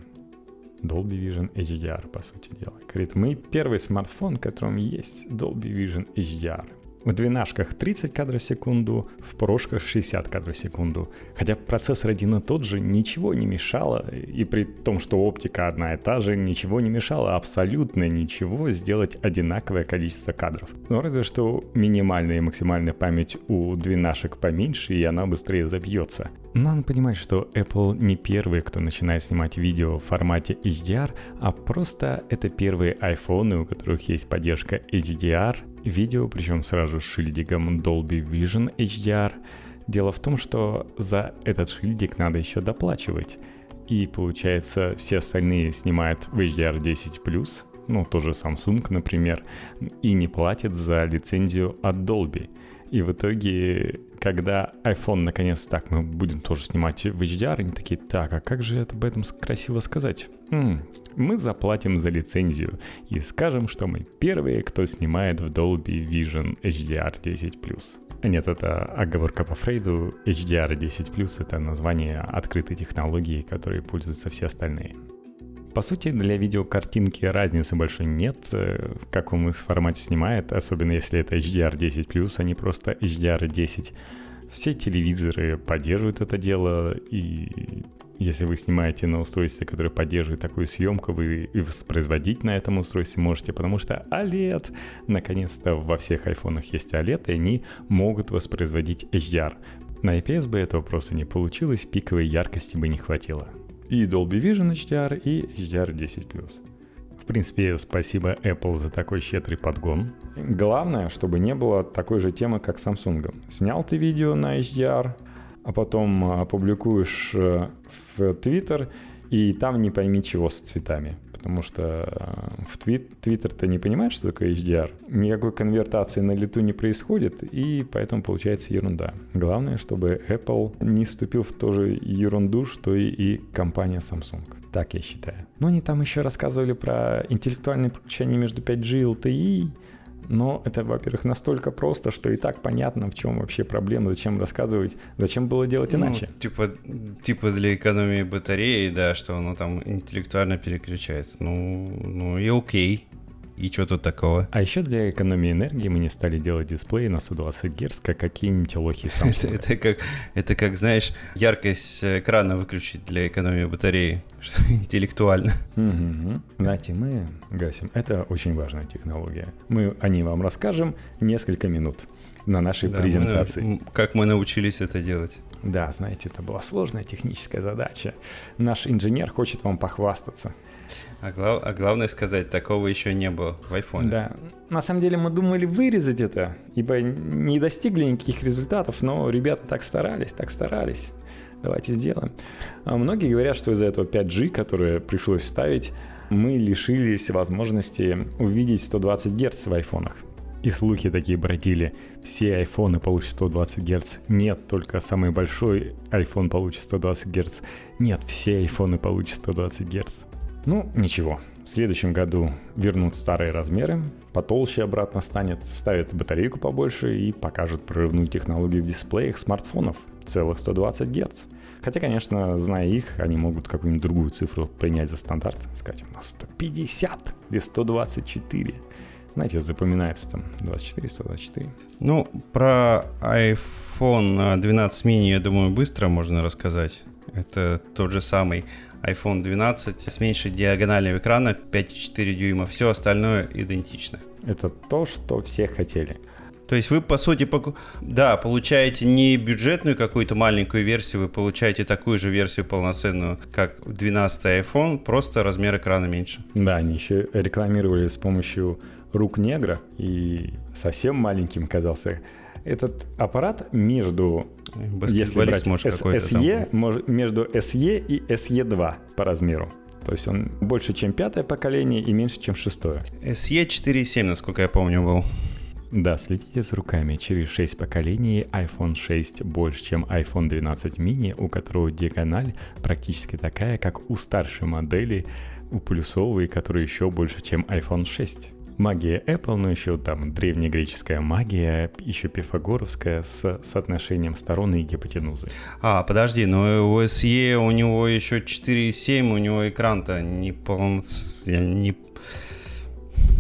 S2: Dolby Vision HDR, по сути дела. Говорит, мы первый смартфон, в котором есть Dolby Vision HDR. В двенашках 30 кадров в секунду, в прошках 60 кадров в секунду. Хотя процессор один и тот же, ничего не мешало, и при том, что оптика одна и та же, ничего не мешало абсолютно ничего сделать одинаковое количество кадров. Но разве что минимальная и максимальная память у двенашек поменьше, и она быстрее забьется. Надо понимать, что Apple не первый, кто начинает снимать видео в формате HDR, а просто это первые iPhone, у которых есть поддержка HDR, видео, причем сразу с шильдиком Dolby Vision HDR. Дело в том, что за этот шильдик надо еще доплачивать. И получается, все остальные снимают в HDR 10+, ну, тоже Samsung, например, и не платят за лицензию от Dolby. И в итоге, когда iPhone наконец так, мы будем тоже снимать в HDR, они такие, так, а как же это об этом красиво сказать? М-м, мы заплатим за лицензию и скажем, что мы первые, кто снимает в Dolby Vision HDR 10+. Нет, это оговорка по Фрейду. HDR 10+, это название открытой технологии, которой пользуются все остальные. По сути, для видеокартинки разницы большой нет, э, в каком из формате снимает, особенно если это HDR10+, а не просто HDR10. Все телевизоры поддерживают это дело, и Если вы снимаете на устройстве, которое поддерживает такую съемку, вы и воспроизводить на этом устройстве можете, потому что OLED, наконец-то во всех айфонах есть OLED, и они могут воспроизводить HDR. На IPS бы этого просто не получилось, пиковой яркости бы не хватило. И Dolby Vision HDR, и HDR10+. В принципе, спасибо Apple за такой щедрый подгон. Главное, чтобы не было такой же темы, как с Samsung. Снял ты видео на HDR, а потом опубликуешь э, в Twitter, и там не пойми чего с цветами потому что э, в твит, Twitter-то не понимает, что такое HDR. Никакой конвертации на лету не происходит, и поэтому получается ерунда. Главное, чтобы Apple не вступил в ту же ерунду, что и, и компания Samsung. Так я считаю. Но они там еще рассказывали про интеллектуальное подключение между 5G и LTE, но это, во-первых, настолько просто, что и так понятно, в чем вообще проблема, зачем рассказывать, зачем было делать ну, иначе.
S1: Типа, типа для экономии батареи, да, что оно там интеллектуально переключается. Ну, ну и окей. И что тут такого?
S2: А еще для экономии энергии мы не стали делать дисплеи на 120 Гц, как какие-нибудь лохи Samsung.
S1: это, как, это как, знаешь, яркость экрана выключить для экономии батареи. Интеллектуально.
S2: Знаете, мы гасим. Это очень важная технология. Мы о ней вам расскажем несколько минут на нашей да, презентации.
S1: Мы, как мы научились это делать.
S2: Да, знаете, это была сложная техническая задача. Наш инженер хочет вам похвастаться.
S1: А, глав, а главное сказать, такого еще не было в iPhone.
S2: Да. На самом деле мы думали вырезать это, ибо не достигли никаких результатов, но ребята так старались, так старались. Давайте сделаем. А многие говорят, что из-за этого 5G, которое пришлось вставить, мы лишились возможности увидеть 120 Гц в айфонах. И слухи такие бродили. Все айфоны получат 120 Гц. Нет, только самый большой iPhone получит 120 Гц. Нет, все айфоны получат 120 Гц. Ну, ничего. В следующем году вернут старые размеры, потолще обратно станет, ставят батарейку побольше и покажут прорывную технологию в дисплеях смартфонов целых 120 Гц. Хотя, конечно, зная их, они могут какую-нибудь другую цифру принять за стандарт, сказать, у нас 150 или 124. Знаете, запоминается там 24, 124.
S1: Ну, про iPhone 12 mini, я думаю, быстро можно рассказать. Это тот же самый iPhone 12 с меньшей диагональю экрана 5,4 дюйма. Все остальное идентично.
S2: Это то, что все хотели.
S1: То есть вы, по сути, поку... да, получаете не бюджетную какую-то маленькую версию, вы получаете такую же версию полноценную, как 12 iPhone, просто размер экрана меньше.
S2: Да, они еще рекламировали с помощью рук негра, и совсем маленьким казался этот аппарат между, если брать SE, между SE и SE2 по размеру. То есть он больше, чем пятое поколение и меньше, чем шестое.
S1: SE 4.7, насколько я помню, был.
S2: Да, следите с руками. Через 6 поколений iPhone 6 больше, чем iPhone 12 mini, у которого диагональ практически такая, как у старшей модели, у плюсовой, которая еще больше, чем iPhone 6 магия Apple, но еще там древнегреческая магия, еще пифагоровская с соотношением сторон и гипотенузы.
S1: А, подожди, но у SE у него еще 4,7, у него экран-то не полноценный, не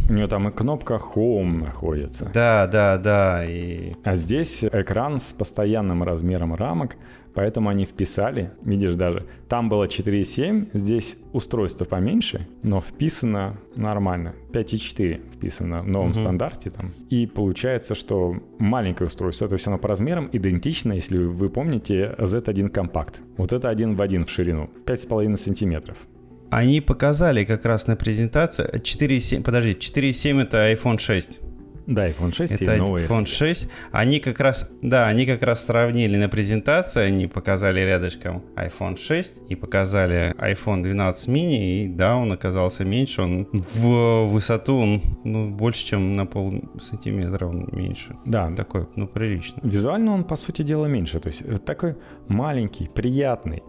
S2: у нее там и кнопка Home находится.
S1: Да, да, да. И...
S2: А здесь экран с постоянным размером рамок, поэтому они вписали, видишь даже, там было 4.7, здесь устройство поменьше, но вписано нормально, 5.4 вписано в новом угу. стандарте там. И получается, что маленькое устройство, то есть оно по размерам идентично, если вы помните, Z1 компакт. Вот это один в один в ширину, 5,5 сантиметров.
S1: Они показали как раз на презентации 4.7, подожди, 4.7 это iPhone 6.
S2: Да, iPhone 6
S1: это и новый iPhone 6. Они как раз, да, они как раз сравнили на презентации, они показали рядышком iPhone 6 и показали iPhone 12 mini, и да, он оказался меньше, он в высоту он ну, больше, чем на пол сантиметра он меньше.
S2: Да.
S1: Такой, ну, прилично.
S2: Визуально он, по сути дела, меньше, то есть такой маленький, приятный.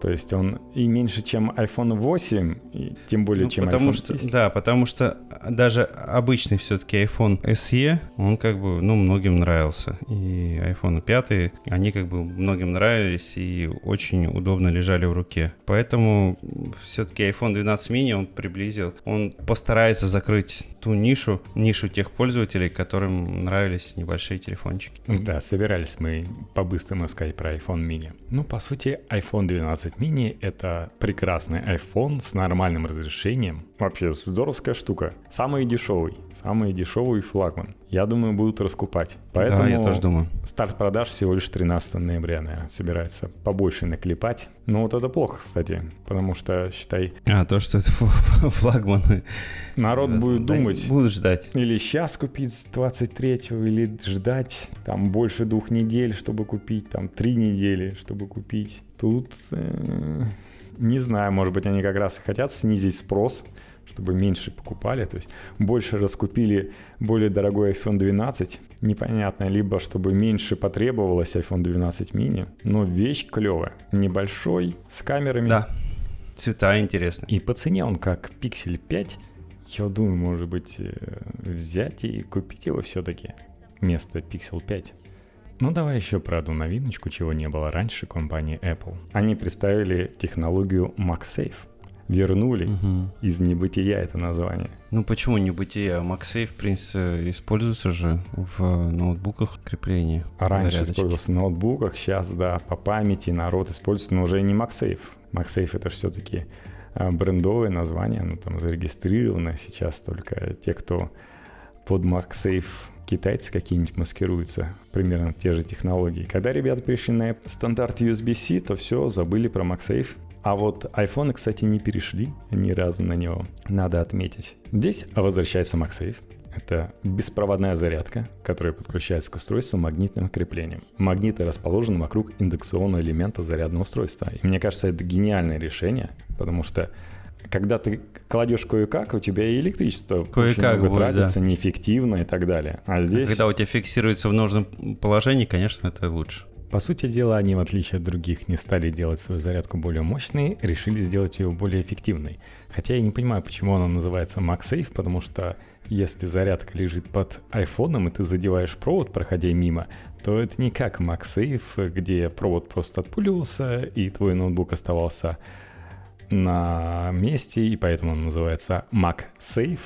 S2: То есть он и меньше, чем iPhone 8, и тем более, ну, чем
S1: потому
S2: iPhone
S1: что, 10. Да, потому что даже обычный все-таки iPhone SE, он как бы, ну, многим нравился. И iPhone 5, они как бы многим нравились и очень удобно лежали в руке. Поэтому все-таки iPhone 12 mini он приблизил, он постарается закрыть ту нишу, нишу тех пользователей, которым нравились небольшие телефончики.
S2: Да, собирались мы по-быстрому сказать про iPhone mini. Ну, по сути, iPhone 12 12 mini — это прекрасный iPhone с нормальным разрешением. Вообще здоровская штука. Самый дешевый. Самый дешевый флагман. Я думаю, будут раскупать. Поэтому
S1: да, я тоже думаю.
S2: Старт продаж всего лишь 13 ноября, наверное, собирается побольше наклепать. Но вот это плохо, кстати, потому что, считай...
S1: А, то, что это флагманы.
S2: Народ будет думать...
S1: Будут ждать.
S2: Или сейчас купить с 23-го, или ждать там больше двух недель, чтобы купить, там три недели, чтобы купить. Тут... Э, не знаю, может быть, они как раз и хотят снизить спрос, чтобы меньше покупали, то есть больше раскупили более дорогой iPhone 12, непонятно, либо чтобы меньше потребовалось iPhone 12 mini, но вещь клевая, небольшой, с камерами.
S1: Да, цвета интересные.
S2: И по цене он как Pixel 5, я думаю, может быть, э, взять и купить его все-таки вместо Pixel 5. Ну давай еще про одну новиночку, чего не было раньше компании Apple. Они представили технологию MagSafe вернули угу. из небытия это название.
S1: Ну почему небытия? MagSafe, в принципе, используется же в ноутбуках крепления.
S2: А раньше зарядочки. использовался в ноутбуках, сейчас, да, по памяти народ использует, но уже не MagSafe. MagSafe это все-таки а, брендовое название, оно там зарегистрировано сейчас только те, кто под MagSafe китайцы какие-нибудь маскируются, примерно те же технологии. Когда ребята перешли на стандарт USB-C, то все, забыли про MagSafe, а вот iPhone, кстати, не перешли ни разу на него, надо отметить. Здесь возвращается MagSafe. Это беспроводная зарядка, которая подключается к устройству магнитным креплением. Магниты расположены вокруг индукционного элемента зарядного устройства. И мне кажется, это гениальное решение, потому что когда ты кладешь кое-как, у тебя и электричество кое-как очень много будет, тратится, да. неэффективно и так далее. А здесь...
S1: Когда у тебя фиксируется в нужном положении, конечно, это лучше.
S2: По сути дела, они, в отличие от других, не стали делать свою зарядку более мощной, решили сделать ее более эффективной. Хотя я не понимаю, почему она называется MagSafe, потому что если зарядка лежит под айфоном, и ты задеваешь провод, проходя мимо, то это не как MagSafe, где провод просто отпулился, и твой ноутбук оставался на месте, и поэтому он называется MagSafe.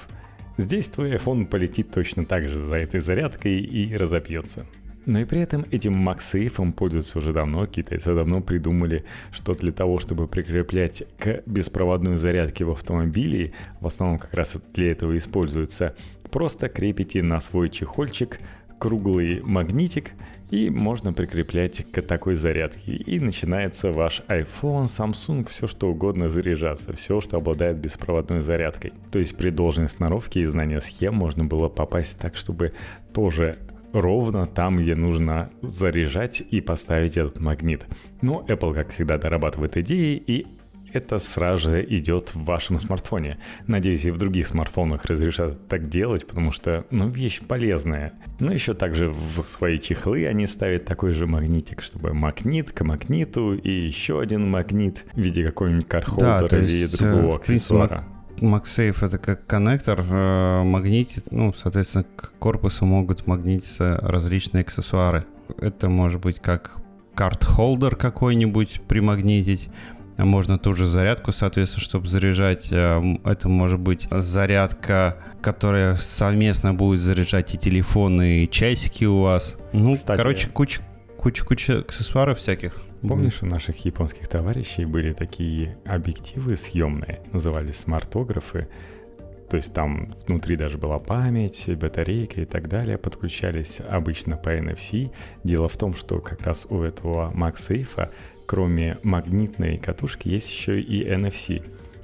S2: Здесь твой iPhone полетит точно так же за этой зарядкой и разобьется. Но и при этом этим MagSafe пользуются уже давно. Китайцы давно придумали, что для того, чтобы прикреплять к беспроводной зарядке в автомобиле, в основном как раз для этого используется, просто крепите на свой чехольчик круглый магнитик, и можно прикреплять к такой зарядке. И начинается ваш iPhone, Samsung, все что угодно заряжаться, все, что обладает беспроводной зарядкой. То есть при должной сноровке и знании схем можно было попасть так, чтобы тоже ровно там, где нужно заряжать и поставить этот магнит. Но Apple, как всегда, дорабатывает идеи, и это сразу же идет в вашем смартфоне. Надеюсь, и в других смартфонах разрешат так делать, потому что, ну, вещь полезная. Но еще также в свои чехлы они ставят такой же магнитик, чтобы магнит к магниту и еще один магнит в виде какого-нибудь кархолдера да, или другого э, аксессуара.
S1: MagSafe это как коннектор, э, магнитит, ну, соответственно, к корпусу могут магнититься различные аксессуары. Это может быть как карт-холдер какой-нибудь примагнитить, можно ту же зарядку, соответственно, чтобы заряжать. Э, это может быть зарядка, которая совместно будет заряжать и телефоны, и часики у вас. Ну, Кстати, короче, куча, куча, куча аксессуаров всяких.
S2: Помнишь, у наших японских товарищей были такие объективы съемные, назывались смартографы. То есть там внутри даже была память, батарейка и так далее, подключались обычно по NFC. Дело в том, что как раз у этого MagSafe, кроме магнитной катушки, есть еще и NFC.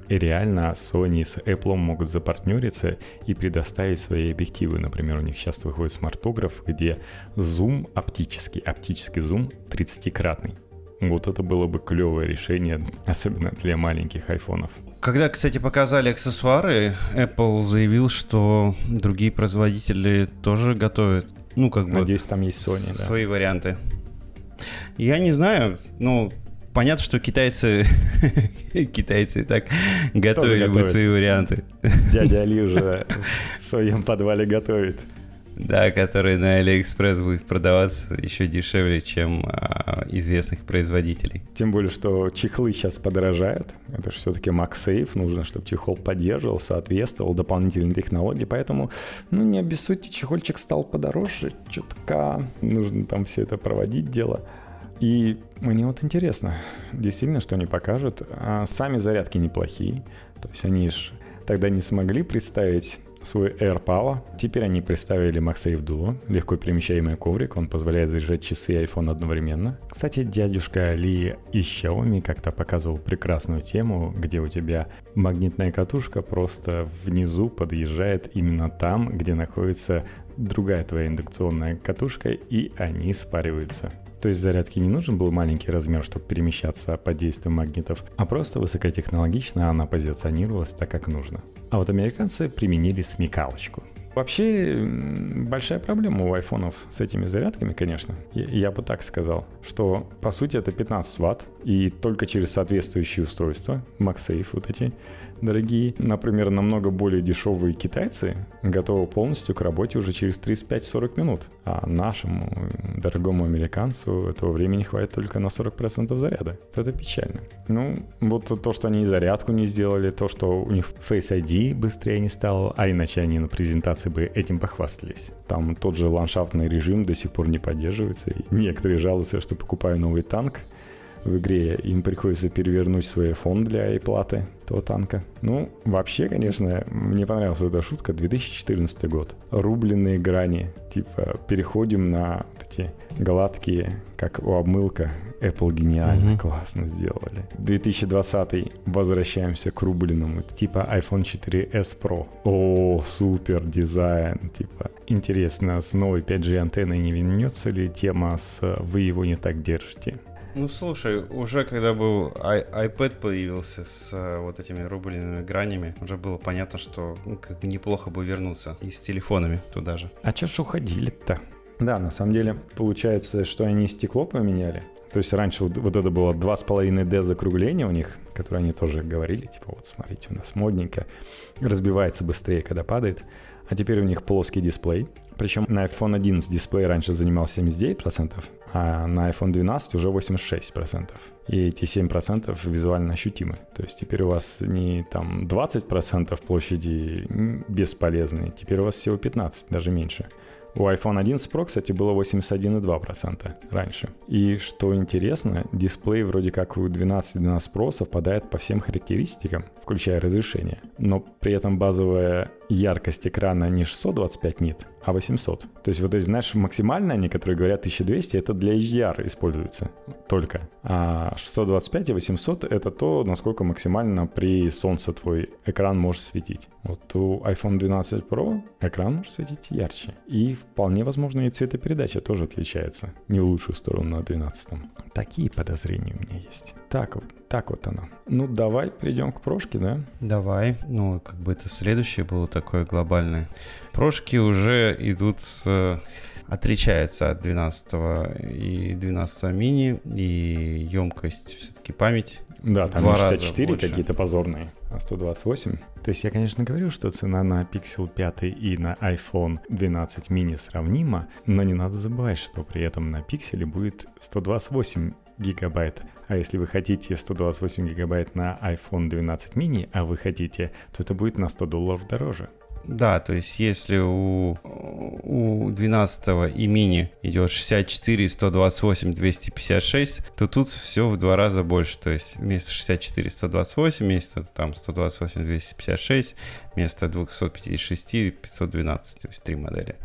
S2: И реально Sony с Apple могут запартнериться и предоставить свои объективы. Например, у них сейчас выходит смартограф, где зум оптический, оптический зум 30-кратный. Вот это было бы клевое решение, особенно для маленьких айфонов.
S1: Когда, кстати, показали аксессуары, Apple заявил, что другие производители тоже готовят, ну, как бы...
S2: Надеюсь, там есть Sony,
S1: да. Свои варианты. Я не знаю, ну, понятно, что китайцы, китайцы так готовили бы свои варианты.
S2: Дядя Али уже в своем подвале готовит.
S1: Да, который на AliExpress будет продаваться еще дешевле, чем а, известных производителей.
S2: Тем более, что чехлы сейчас подорожают. Это же все-таки MagSafe. Нужно, чтобы чехол поддерживал, соответствовал дополнительной технологии. Поэтому, ну, не обессудьте, чехольчик стал подороже. Чутка нужно там все это проводить дело. И мне вот интересно, действительно, что они покажут. А сами зарядки неплохие. То есть они же тогда не смогли представить свой AirPower. Теперь они представили MagSafe Duo, легко перемещаемый коврик, он позволяет заряжать часы и iPhone одновременно. Кстати, дядюшка Али из Xiaomi как-то показывал прекрасную тему, где у тебя магнитная катушка просто внизу подъезжает именно там, где находится другая твоя индукционная катушка, и они спариваются. То есть зарядке не нужен был маленький размер, чтобы перемещаться под действием магнитов, а просто высокотехнологично она позиционировалась так, как нужно. А вот американцы применили смекалочку. Вообще, большая проблема у айфонов с этими зарядками, конечно. Я, я бы так сказал, что по сути это 15 ватт, и только через соответствующие устройства, MagSafe вот эти, дорогие. Например, намного более дешевые китайцы готовы полностью к работе уже через 35-40 минут. А нашему дорогому американцу этого времени хватит только на 40% заряда. Это печально. Ну, вот то, что они зарядку не сделали, то, что у них Face ID быстрее не стал, а иначе они на презентации бы этим похвастались. Там тот же ландшафтный режим до сих пор не поддерживается. И некоторые жалуются, что покупаю новый танк, в игре, им приходится перевернуть свой фон для iPlate того танка. Ну, вообще, конечно, мне понравилась эта шутка. 2014 год. Рубленные грани. Типа, переходим на эти гладкие, как у обмылка. Apple гениально, mm-hmm. классно сделали. 2020 возвращаемся к рубленному. Типа iPhone 4s Pro. О, супер дизайн. Типа, интересно, с новой 5G антенной не вернется ли тема с «вы его не так держите»?
S1: Ну слушай, уже когда был iPad появился с э, вот этими рубленными гранями, уже было понятно, что ну, как бы неплохо бы вернуться и с телефонами туда же.
S2: А чё ж уходили-то? Да, на самом деле получается, что они стекло поменяли. То есть раньше вот, вот это было 2,5D закругления у них, которые они тоже говорили, типа вот смотрите, у нас модненько, разбивается быстрее, когда падает. А теперь у них плоский дисплей. Причем на iPhone 11 дисплей раньше занимал 79%, а на iPhone 12 уже 86%. И эти 7% визуально ощутимы. То есть теперь у вас не там 20% площади бесполезные, теперь у вас всего 15, даже меньше. У iPhone 11 Pro, кстати, было 81,2% раньше. И что интересно, дисплей вроде как у 12 12 Pro совпадает по всем характеристикам, включая разрешение. Но при этом базовая яркость экрана не 625 нит, а 800. То есть вот эти, знаешь, максимально они, которые говорят 1200, это для HDR используется только. А 625 и 800 это то, насколько максимально при солнце твой экран может светить. Вот у iPhone 12 Pro экран может светить ярче. И вполне возможно и цветопередача тоже отличается. Не в лучшую сторону на 12. Такие подозрения у меня есть. Так вот, так вот оно. Ну, давай перейдем к прошке, да?
S1: Давай. Ну, как бы это следующее было такое глобальное. Прошки уже идут с отличается от 12 и 12 мини, и емкость все-таки память.
S2: Да, там Два 64 какие-то позорные, а 128. То есть я, конечно, говорю, что цена на Pixel 5 и на iPhone 12 mini сравнима, но не надо забывать, что при этом на Pixel будет 128 гигабайт. А если вы хотите 128 гигабайт на iPhone 12 mini, а вы хотите, то это будет на 100 долларов дороже.
S1: Да, то есть если у, у 12 и мини идет 64, 128, 256, то тут все в два раза больше. То есть вместо 64, 128, вместо там 128, 256, вместо 256, 512, то есть три модели.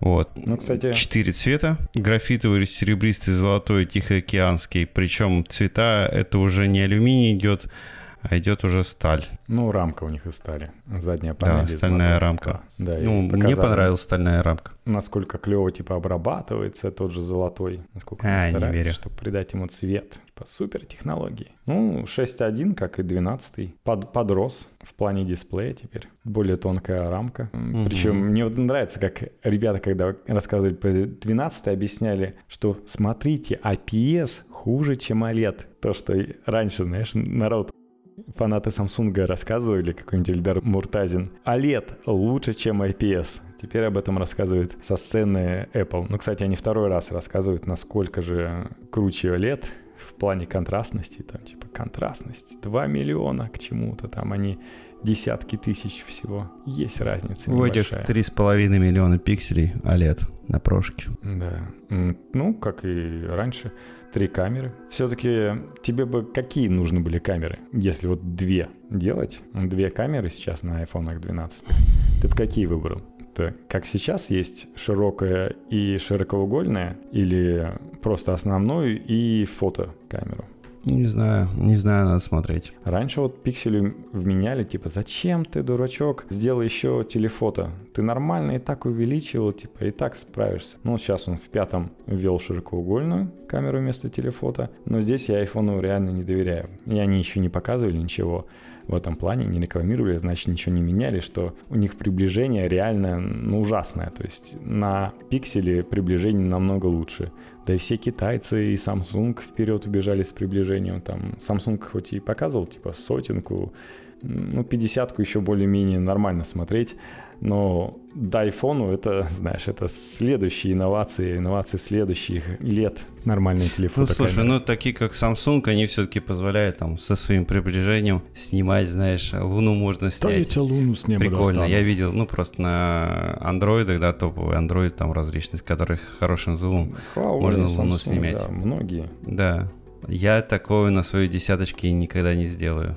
S1: Вот.
S2: Ну, кстати...
S1: Четыре цвета. Графитовый, серебристый, золотой, тихоокеанский. Причем цвета это уже не алюминий идет, а идет уже сталь.
S2: Ну, рамка у них из стали. Задняя панель.
S1: Да, стальная рамка. Да, ну, мне понравилась стальная рамка.
S2: Насколько клево, типа, обрабатывается тот же золотой. Насколько а, они стараются, не верю. чтобы придать ему цвет. Типа, супер технологии. Ну, 6.1, как и 12. Под, подрос в плане дисплея теперь. Более тонкая рамка. Угу. Причем мне вот нравится, как ребята, когда рассказывали про 12, объясняли, что смотрите, IPS хуже, чем OLED. То, что раньше, знаешь, народ фанаты Samsung рассказывали, какой-нибудь Эльдар Муртазин. OLED лучше, чем IPS. Теперь об этом рассказывает со сцены Apple. Ну, кстати, они второй раз рассказывают, насколько же круче OLED в плане контрастности. Там, типа, контрастность 2 миллиона к чему-то. Там они десятки тысяч всего. Есть разница
S1: У этих
S2: небольшая.
S1: 3,5 миллиона пикселей OLED на прошке.
S2: Да. Ну, как и раньше, три камеры. Все-таки тебе бы какие нужны были камеры? Если вот две делать, две камеры сейчас на iPhone 12, ты бы какие выбрал? Это как сейчас есть широкая и широкоугольная, или просто основную и фотокамеру?
S1: Не знаю, не знаю, надо смотреть.
S2: Раньше вот пиксели вменяли, типа, зачем ты, дурачок, сделай еще телефото? Ты нормально и так увеличивал, типа, и так справишься. Ну, сейчас он в пятом ввел широкоугольную камеру вместо телефото, но здесь я айфону реально не доверяю. И они еще не показывали ничего в этом плане, не рекламировали, значит, ничего не меняли, что у них приближение реально, ну, ужасное. То есть на пикселе приближение намного лучше. Да и все китайцы и Samsung вперед убежали с приближением. Там Samsung хоть и показывал, типа, сотенку, ну, 50-ку еще более-менее нормально смотреть, но до айфону это, знаешь, это следующие инновации, инновации следующих лет нормальные телефоны.
S1: Ну, слушай, ну такие как Samsung, они все-таки позволяют там со своим приближением снимать, знаешь, Луну можно
S2: Да я
S1: снять.
S2: тебя луну с неба
S1: Прикольно.
S2: достану.
S1: Я видел, ну, просто на андроидах, да, топовый андроид там различный, с которых хорошим зумом.
S2: Huawei,
S1: можно Луну
S2: Samsung,
S1: снимать.
S2: Да, многие.
S1: Да. Я такое на своей десяточке никогда не сделаю.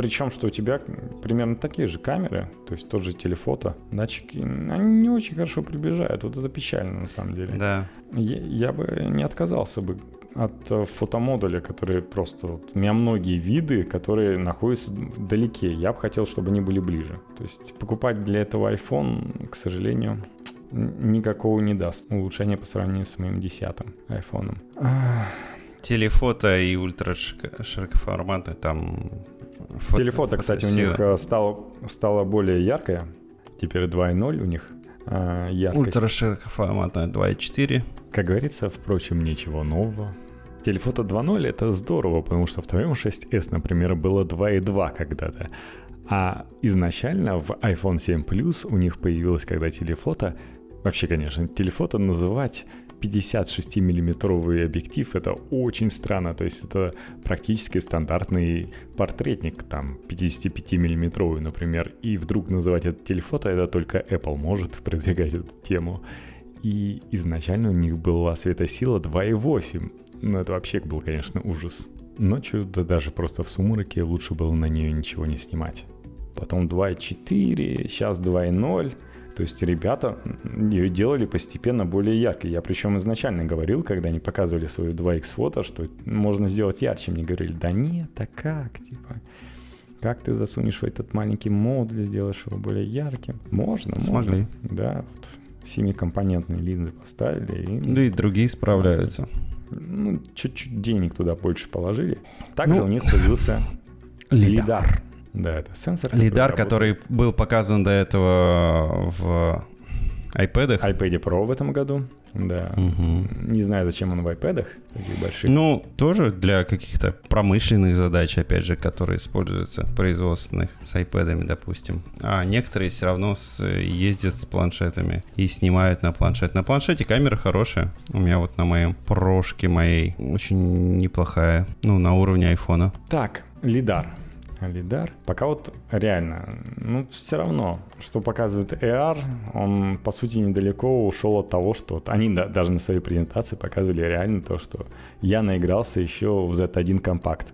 S2: Причем, что у тебя примерно такие же камеры, то есть тот же телефото, датчики, они не очень хорошо приближают. Вот это печально на самом деле.
S1: Да.
S2: Я, я бы не отказался бы от э, фотомодуля, которые просто... Вот, у меня многие виды, которые находятся вдалеке. Я бы хотел, чтобы они были ближе. То есть покупать для этого iPhone, к сожалению, никакого не даст. Улучшение по сравнению с моим десятым айфоном.
S1: Телефото и ультра широкоформаты там... фото-
S2: Телефото, кстати, у них э, стало, стало более яркое. Теперь 2.0 у них э, яркость.
S1: Ультра широкоформатная 2.4.
S2: Как говорится, впрочем, ничего нового. Телефото 2.0 это здорово, потому что в твоем 6s, например, было 2.2 когда-то. А изначально в iPhone 7 Plus у них появилось, когда телефото... Вообще, конечно, телефото называть 56-миллиметровый объектив это очень странно. То есть это практически стандартный портретник, там 55-миллиметровый, например. И вдруг называть это телефото, это только Apple может продвигать эту тему. И изначально у них была светосила 2.8. Ну, это вообще был, конечно, ужас. Ночью, да даже просто в сумраке лучше было на нее ничего не снимать. Потом 2.4, сейчас 2.0. То есть ребята ее делали постепенно более яркой. Я причем изначально говорил, когда они показывали свою 2x фото, что можно сделать ярче. Мне говорили, да нет, а как, типа, как ты засунешь этот маленький модуль, сделаешь его более ярким? Можно,
S1: Смогли.
S2: можно. Да, вот семикомпонентные линзы поставили. И,
S1: Да и другие справляются.
S2: ну, чуть-чуть денег туда больше положили. Также
S1: Ну,
S2: у них появился
S1: Лидар.
S2: лидар. Да, это сенсор.
S1: Лидар, который был показан до этого в iPad.
S2: iPad Pro в этом году. Да.
S1: Мгм.
S2: Не знаю, зачем он в iPad таких больших.
S1: Ну, тоже для каких-то промышленных задач, опять же, которые используются производственных с iPad, допустим. А некоторые все равно с- ездят с планшетами и снимают на планшет. На планшете камера хорошая. У меня вот на моем прошке моей очень неплохая. Ну, на уровне айфона.
S2: Так, лидар. Лидар. Пока вот реально, ну все равно, что показывает AR, он по сути недалеко ушел от того, что вот они да- даже на своей презентации показывали реально то, что я наигрался еще в Z1 компакт.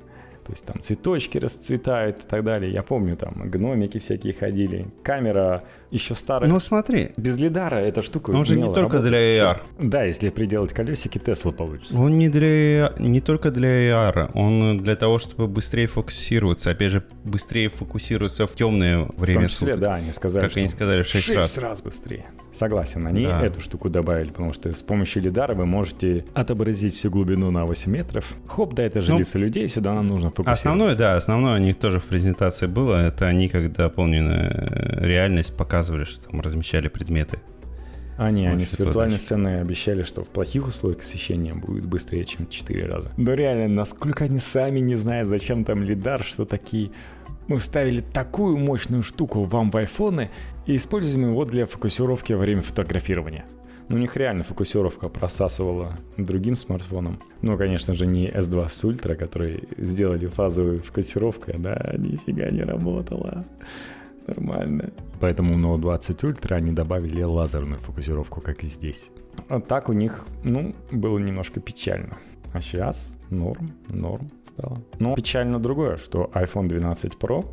S2: То есть там цветочки расцветают и так далее. Я помню, там гномики всякие ходили. Камера еще старая.
S1: Ну, смотри,
S2: Без лидара эта штука
S1: Он же не только для AR.
S2: Да, если приделать колесики, Тесла получится.
S1: он не, для, не только для AR, он для того, чтобы быстрее фокусироваться. Опять же, быстрее фокусироваться в темное
S2: В
S1: время
S2: том числе,
S1: суток.
S2: да, они сказали,
S1: Как
S2: что
S1: они сказали, в 6 раз.
S2: раз быстрее. Согласен, они
S1: Да.
S2: эту штуку добавили, потому что с помощью лидара вы можете отобразить всю глубину на 8 метров. Хоп, да, это же
S1: Ну,
S2: лица людей, сюда нам нужно фокусироваться.
S1: Основное, да, основное у них тоже в презентации было. Это они, как дополненную э, реальность, показывали, что там размещали предметы.
S2: Они,
S1: с
S2: они с виртуальной сцены обещали, что в плохих условиях освещения будет быстрее, чем 4 раза. Но реально, насколько они сами не знают, зачем там лидар, что такие... Мы вставили такую мощную штуку вам в айфоны и используем его для фокусировки во время фотографирования. Ну, у них реально фокусировка просасывала другим смартфоном. Ну, конечно же, не S2 с Ultra, который сделали фазовую фокусировку, да, нифига не работала. Нормально. Поэтому у Note 20 Ultra они добавили лазерную фокусировку, как и здесь. А так у них, ну, было немножко печально. А сейчас норм, норм стало. Но печально другое, что iPhone 12 Pro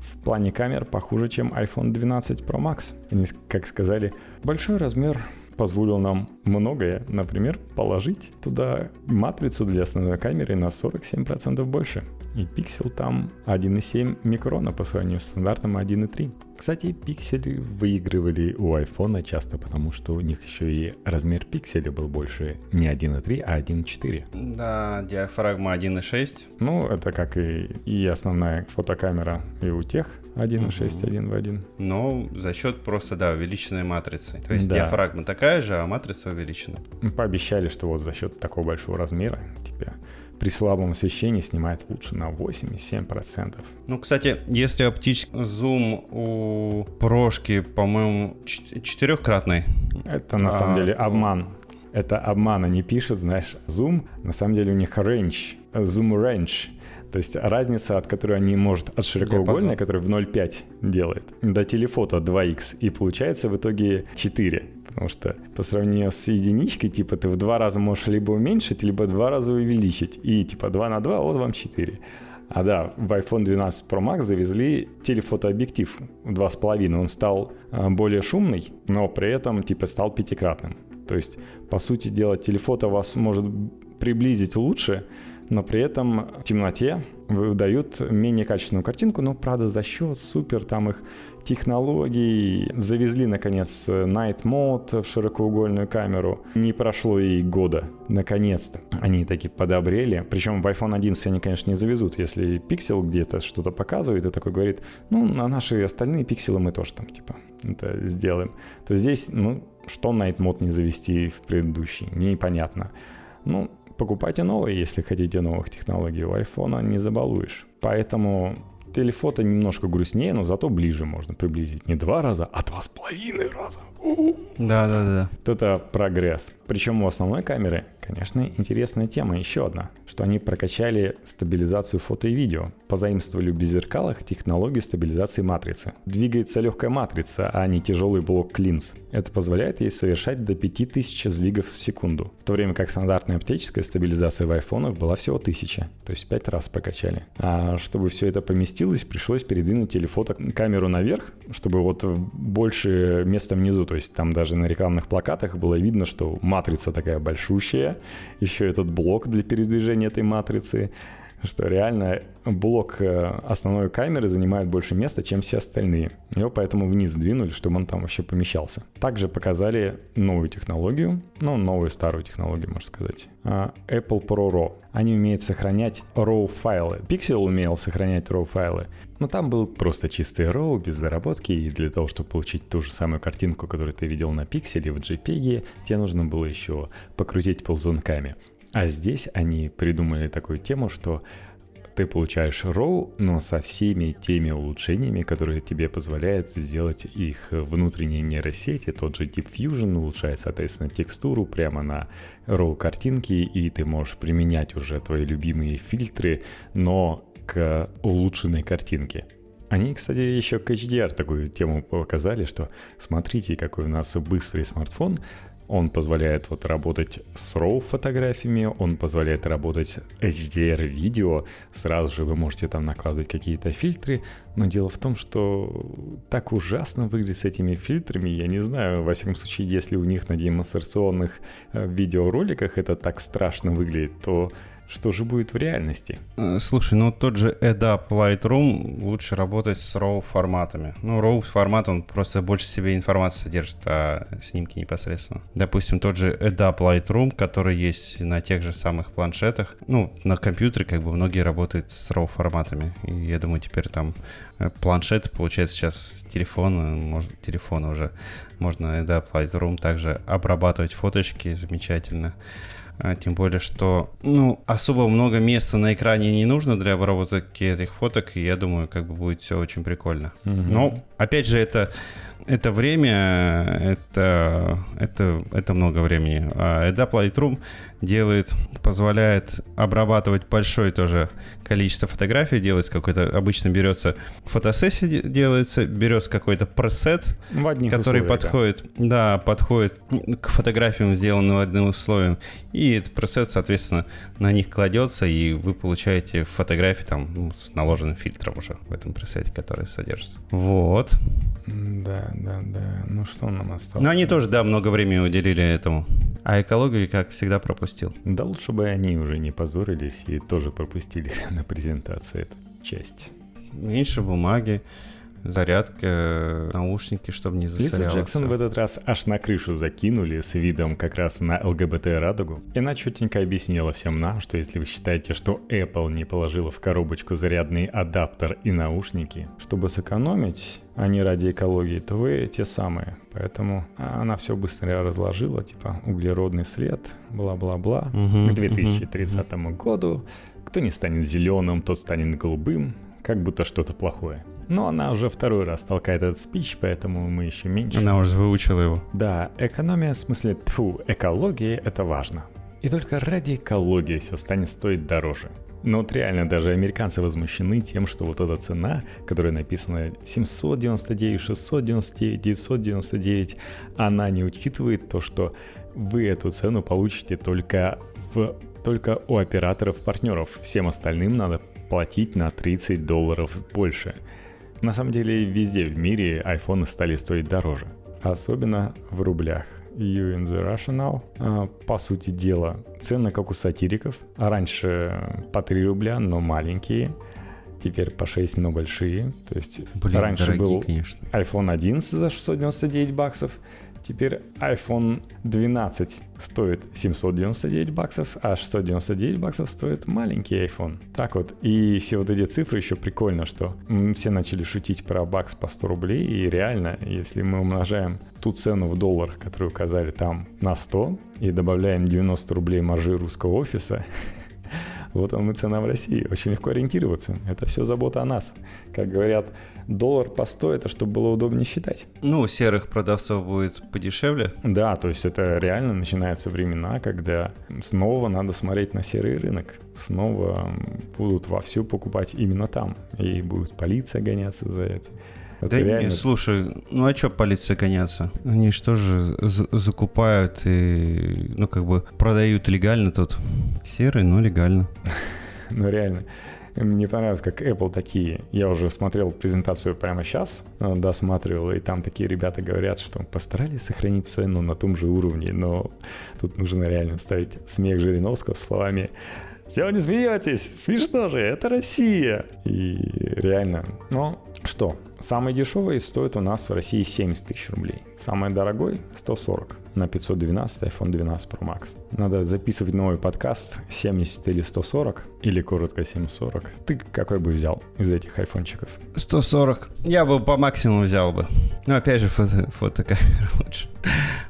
S2: в плане камер похуже, чем iPhone 12 Pro Max. Они, как сказали, большой размер позволил нам многое, например, положить туда матрицу для основной камеры на 47% больше. И пиксель там 1,7 микрона по сравнению с стандартным 1,3. Кстати, пиксели выигрывали у iPhone часто, потому что у них еще и размер пикселя был больше не 1.3, а 1.4.
S1: Да, диафрагма 1.6.
S2: Ну, это как и, и основная фотокамера и у тех 1.6, угу. 1 в 1.
S1: Но за счет просто, да, увеличенной матрицы. То есть да. диафрагма такая же, а матрица увеличена.
S2: Пообещали, что вот за счет такого большого размера, типа при слабом освещении снимает лучше на 87%.
S1: Ну, кстати, если оптический зум у прошки, по-моему, четырехкратный.
S2: Это на а, самом деле то... обман. Это обман, они пишут, знаешь, зум, на самом деле у них range, zoom range. То есть разница, от которой они может от широкоугольной, которая в 0,5 делает, до телефото 2х, и получается в итоге 4. Потому что по сравнению с единичкой, типа, ты в два раза можешь либо уменьшить, либо два раза увеличить. И типа 2 на 2, вот вам 4. А да, в iPhone 12 Pro Max завезли телефотообъектив 2,5. Он стал а, более шумный, но при этом типа стал пятикратным. То есть, по сути дела, телефото вас может приблизить лучше, но при этом в темноте выдают менее качественную картинку, но, правда, за счет супер там их технологий. Завезли, наконец, Night Mode в широкоугольную камеру. Не прошло и года. Наконец-то. Они таки подобрели. Причем в iPhone 11 они, конечно, не завезут. Если пиксел где-то что-то показывает и такой говорит, ну, на наши остальные пикселы мы тоже там, типа, это сделаем. То здесь, ну, что Night Mode не завести в предыдущий? Непонятно. Ну, покупайте новые, если хотите новых технологий. У iPhone не забалуешь. Поэтому Телефото немножко грустнее, но зато ближе можно приблизить. Не два раза, а два с половиной раза.
S1: Да, да, да.
S2: Это прогресс. Причем у основной камеры, конечно, интересная тема еще одна, что они прокачали стабилизацию фото и видео, позаимствовали в беззеркалах технологию стабилизации матрицы. Двигается легкая матрица, а не тяжелый блок клинз. Это позволяет ей совершать до 5000 сдвигов в секунду, в то время как стандартная оптическая стабилизация в айфонах была всего 1000, то есть 5 раз прокачали. А чтобы все это поместилось, пришлось передвинуть телефото камеру наверх, чтобы вот больше места внизу, то есть там даже на рекламных плакатах было видно, что матрица такая большущая, еще этот блок для передвижения этой матрицы, что реально блок э, основной камеры занимает больше места, чем все остальные. Его поэтому вниз сдвинули, чтобы он там вообще помещался. Также показали новую технологию, ну, новую старую технологию, можно сказать. А, Apple Pro RAW. Они умеют сохранять RAW файлы. Pixel умел сохранять RAW файлы, но там был просто чистый RAW, без доработки, и для того, чтобы получить ту же самую картинку, которую ты видел на пикселе в JPEG, тебе нужно было еще покрутить ползунками. А здесь они придумали такую тему, что ты получаешь RAW, но со всеми теми улучшениями, которые тебе позволяют сделать их внутренние нейросети. Тот же Deep Fusion улучшает, соответственно, текстуру прямо на RAW картинки, и ты можешь применять уже твои любимые фильтры, но к улучшенной картинке. Они, кстати, еще к HDR такую тему показали, что смотрите, какой у нас быстрый смартфон, он позволяет вот работать с RAW фотографиями, он позволяет работать HDR видео. Сразу же вы можете там накладывать какие-то фильтры. Но дело в том, что так ужасно выглядит с этими фильтрами. Я не знаю, во всяком случае, если у них на демонстрационных э, видеороликах это так страшно выглядит, то что же будет в реальности?
S1: Э, слушай, ну тот же EDAP Lightroom лучше работать с RAW форматами. Ну, RAW формат, он просто больше себе информации содержит, а снимки непосредственно. Допустим, тот же EDAP Lightroom, который есть на тех же самых планшетах. Ну, на компьютере как бы многие работают с RAW форматами. И я думаю, теперь там э, планшет, получается, сейчас телефон, может, телефон уже можно EDAP Lightroom также обрабатывать фоточки замечательно. А, тем более, что ну, особо много места на экране не нужно для обработки этих фоток, и я думаю, как бы будет все очень прикольно. Mm-hmm. Но, опять же, это это время, это, это, это много времени. А EDAP Lightroom делает, позволяет обрабатывать большое тоже количество фотографий, делать какой-то, обычно берется фотосессия делается, берется какой-то пресет, который подходит, да. да, подходит к фотографиям, сделанным одним условием, и этот пресет, соответственно, на них кладется, и вы получаете фотографии там ну, с наложенным фильтром уже в этом пресете, который содержится. Вот.
S2: Да, да, да. Ну что нам осталось?
S1: Ну они тоже, да, много времени уделили этому. А экологию, как всегда, пропустил.
S2: Да лучше бы они уже не позорились и тоже пропустили на презентации эту часть.
S1: Меньше бумаги, зарядка, наушники, чтобы не засорялось.
S2: Лису Джексон в этот раз аж на крышу закинули с видом как раз на ЛГБТ-радугу. И она четенько объяснила всем нам, что если вы считаете, что Apple не положила в коробочку зарядный адаптер и наушники, чтобы сэкономить, а не ради экологии, то вы те самые. Поэтому она все быстро разложила, типа углеродный след, бла-бла-бла. Угу, К 2030 угу. году кто не станет зеленым, тот станет голубым, как будто что-то плохое. Но она уже второй раз толкает этот спич, поэтому мы еще меньше.
S1: Она уже выучила его.
S2: Да, экономия, в смысле, тьфу, экология — это важно. И только ради экологии все станет стоить дороже. Но вот реально даже американцы возмущены тем, что вот эта цена, которая написана 799, 699, 999, она не учитывает то, что вы эту цену получите только в только у операторов-партнеров. Всем остальным надо платить на 30 долларов больше. На самом деле везде в мире айфоны стали стоить дороже. Особенно в рублях. You in the Rational. А, по сути дела, цены как у сатириков. Раньше по 3 рубля, но маленькие. Теперь по 6, но большие. То есть Блин, раньше дорогие, был конечно. iPhone 11 за 699 баксов. Теперь iPhone 12 стоит 799 баксов, а 699 баксов стоит маленький iPhone. Так вот, и все вот эти цифры еще прикольно, что все начали шутить про бакс по 100 рублей, и реально, если мы умножаем ту цену в долларах, которую указали там, на 100, и добавляем 90 рублей маржи русского офиса, Вот вам и цена в России. Очень легко ориентироваться. Это все забота о нас. Как говорят, доллар по 100 это чтобы было удобнее считать.
S1: Ну, у серых продавцов будет подешевле.
S2: Да, то есть это реально начинаются времена, когда снова надо смотреть на серый рынок. Снова будут вовсю покупать именно там. И будет полиция гоняться за это.
S1: Это да реально... не, слушай, ну а что полиция гоняться? Они что же закупают и, ну как бы, продают легально тут. Серый, но легально.
S2: Ну реально. Мне понравилось, как Apple такие. Я уже смотрел презентацию прямо сейчас, э, досматривал, и там такие ребята говорят, что постарались сохранить цену на том же уровне, но тут нужно реально вставить смех Жириновского словами чего не смеетесь? Смешно же, это Россия. И реально, ну что, самый дешевый стоит у нас в России 70 тысяч рублей. Самый дорогой 140 на 512 iPhone 12 Pro Max. Надо записывать новый подкаст 70 или 140, или коротко 740. Ты какой бы взял из этих айфончиков?
S1: 140. Я бы по максимуму взял бы. Но опять же, фото, фотокамера лучше.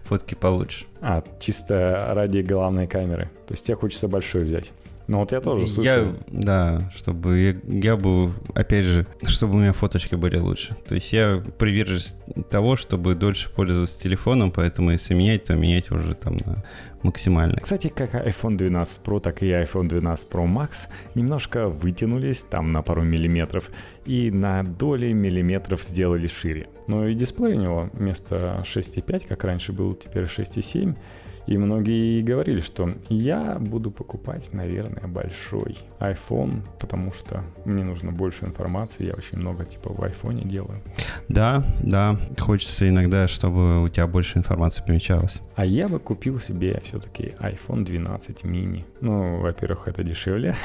S1: Фотки получше.
S2: А, чисто ради главной камеры. То есть тебе хочется большой взять. Ну вот я тоже слышал.
S1: Я, да, чтобы я, я бы, опять же, чтобы у меня фоточки были лучше. То есть я привержен того, чтобы дольше пользоваться телефоном, поэтому если менять, то менять уже там на максимально.
S2: Кстати, как iPhone 12 Pro, так и iPhone 12 Pro Max немножко вытянулись там на пару миллиметров и на доли миллиметров сделали шире. Но и дисплей у него вместо 6,5, как раньше был, теперь 6,7 и многие говорили, что я буду покупать, наверное, большой iPhone, потому что мне нужно больше информации, я очень много типа в iPhone делаю.
S1: Да, да, хочется иногда, чтобы у тебя больше информации помечалось.
S2: А я бы купил себе все-таки iPhone 12 mini. Ну, во-первых, это дешевле.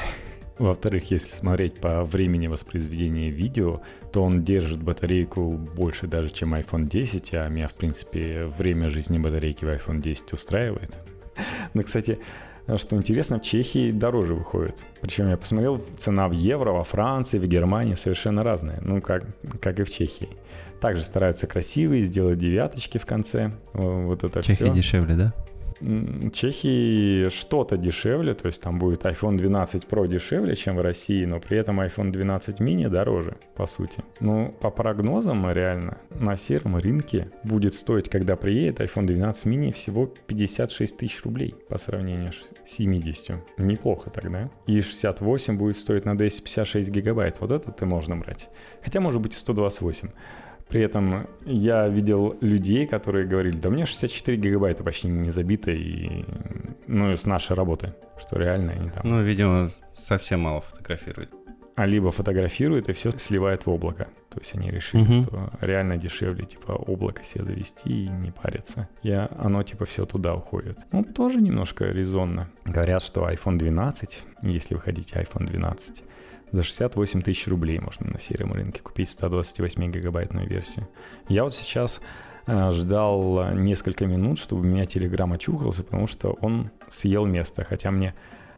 S2: Во-вторых, если смотреть по времени воспроизведения видео, то он держит батарейку больше даже, чем iPhone 10, а меня, в принципе, время жизни батарейки в iPhone 10 устраивает. Но, кстати, что интересно, в Чехии дороже выходит. Причем я посмотрел, цена в евро во Франции, в Германии совершенно разная. Ну, как, как и в Чехии. Также стараются красивые, сделать девяточки в конце. Вот это
S1: Чехия
S2: все.
S1: дешевле, да?
S2: Чехии что-то дешевле, то есть там будет iPhone 12 Pro дешевле, чем в России, но при этом iPhone 12 mini дороже, по сути. Ну, по прогнозам, реально, на сером рынке будет стоить, когда приедет iPhone 12 mini, всего 56 тысяч рублей по сравнению с 70. Неплохо тогда. И 68 будет стоить на 256 гигабайт. Вот это ты можно брать. Хотя, может быть, и 128. При этом я видел людей, которые говорили, да мне 64 гигабайта почти не забито, и, ну, и с нашей работы, что реально они там...
S1: Ну, видимо, совсем мало фотографируют.
S2: А либо фотографируют и все сливает в облако. То есть они решили, угу. что реально дешевле, типа, облако себе завести и не париться. И оно, типа, все туда уходит. Ну, тоже немножко резонно. Говорят, что iPhone 12, если вы хотите iPhone 12, за 68 тысяч рублей можно на сером рынке купить 128 гигабайтную версию. Я вот сейчас э, ждал несколько минут, чтобы у меня Telegram очухался, потому что он съел место. Хотя мне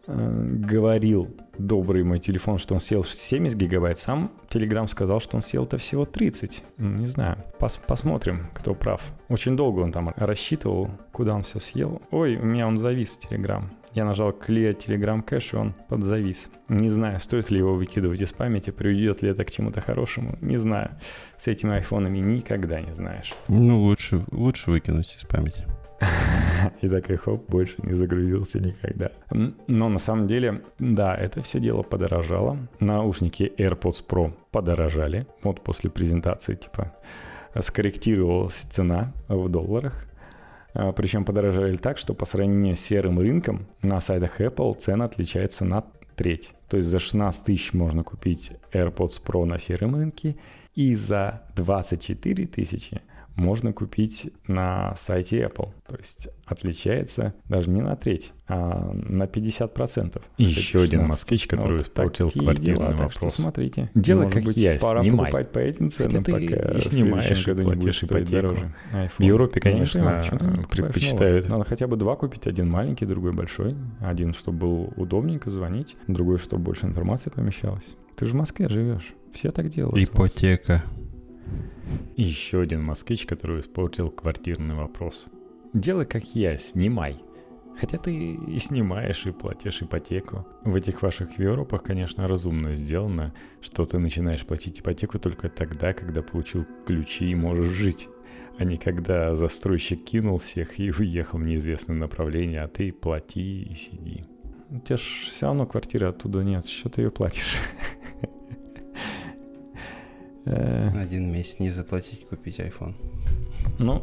S2: э, говорил добрый мой телефон, что он съел 70 гигабайт, сам Telegram сказал, что он съел-то всего 30. Не знаю. Пос посмотрим, кто прав. Очень долго он там рассчитывал, куда он все съел. Ой, у меня он завис, Telegram. Я нажал clear Telegram кэш, и он подзавис. Не знаю, стоит ли его выкидывать из памяти, приведет ли это к чему-то хорошему. Не знаю. С этими айфонами никогда не знаешь.
S1: Ну, лучше, лучше выкинуть из памяти.
S2: И так и хоп, больше не загрузился никогда. Но на самом деле, да, это все дело подорожало. Наушники AirPods Pro подорожали. Вот после презентации, типа, скорректировалась цена в долларах. А, Причем подорожали так, что по сравнению с серым рынком на сайтах Apple цена отличается на треть. То есть за 16 тысяч можно купить AirPods Pro на сером рынке, и за 24 тысячи можно купить на сайте Apple. То есть отличается даже не на треть, а на 50%.
S1: И еще один москвич, который вот испортил квартирный дела, вопрос. Так
S2: что смотрите.
S1: Может как быть, я,
S2: пора
S1: снимай.
S2: покупать по этим ценам,
S1: Хотя
S2: пока
S1: и снимаешь,
S2: году не будет стоить дороже.
S1: IPhone. В Европе,
S2: Ну,
S1: конечно, предпочитают.
S2: Надо хотя бы два купить, один маленький, другой большой. Один, чтобы был удобненько звонить, другой, чтобы больше информации помещалось. Ты же в Москве живешь. Все так делают.
S1: Ипотека.
S2: Еще один москвич, который испортил квартирный вопрос. Делай как я, снимай. Хотя ты и снимаешь, и платишь ипотеку. В этих ваших Европах, конечно, разумно сделано, что ты начинаешь платить ипотеку только тогда, когда получил ключи и можешь жить. А не когда застройщик кинул всех и уехал в неизвестное направление, а ты плати и сиди. У тебя же все равно квартиры оттуда нет, что ты ее платишь? Э,
S1: Один месяц не заплатить, купить iPhone.
S2: Ну,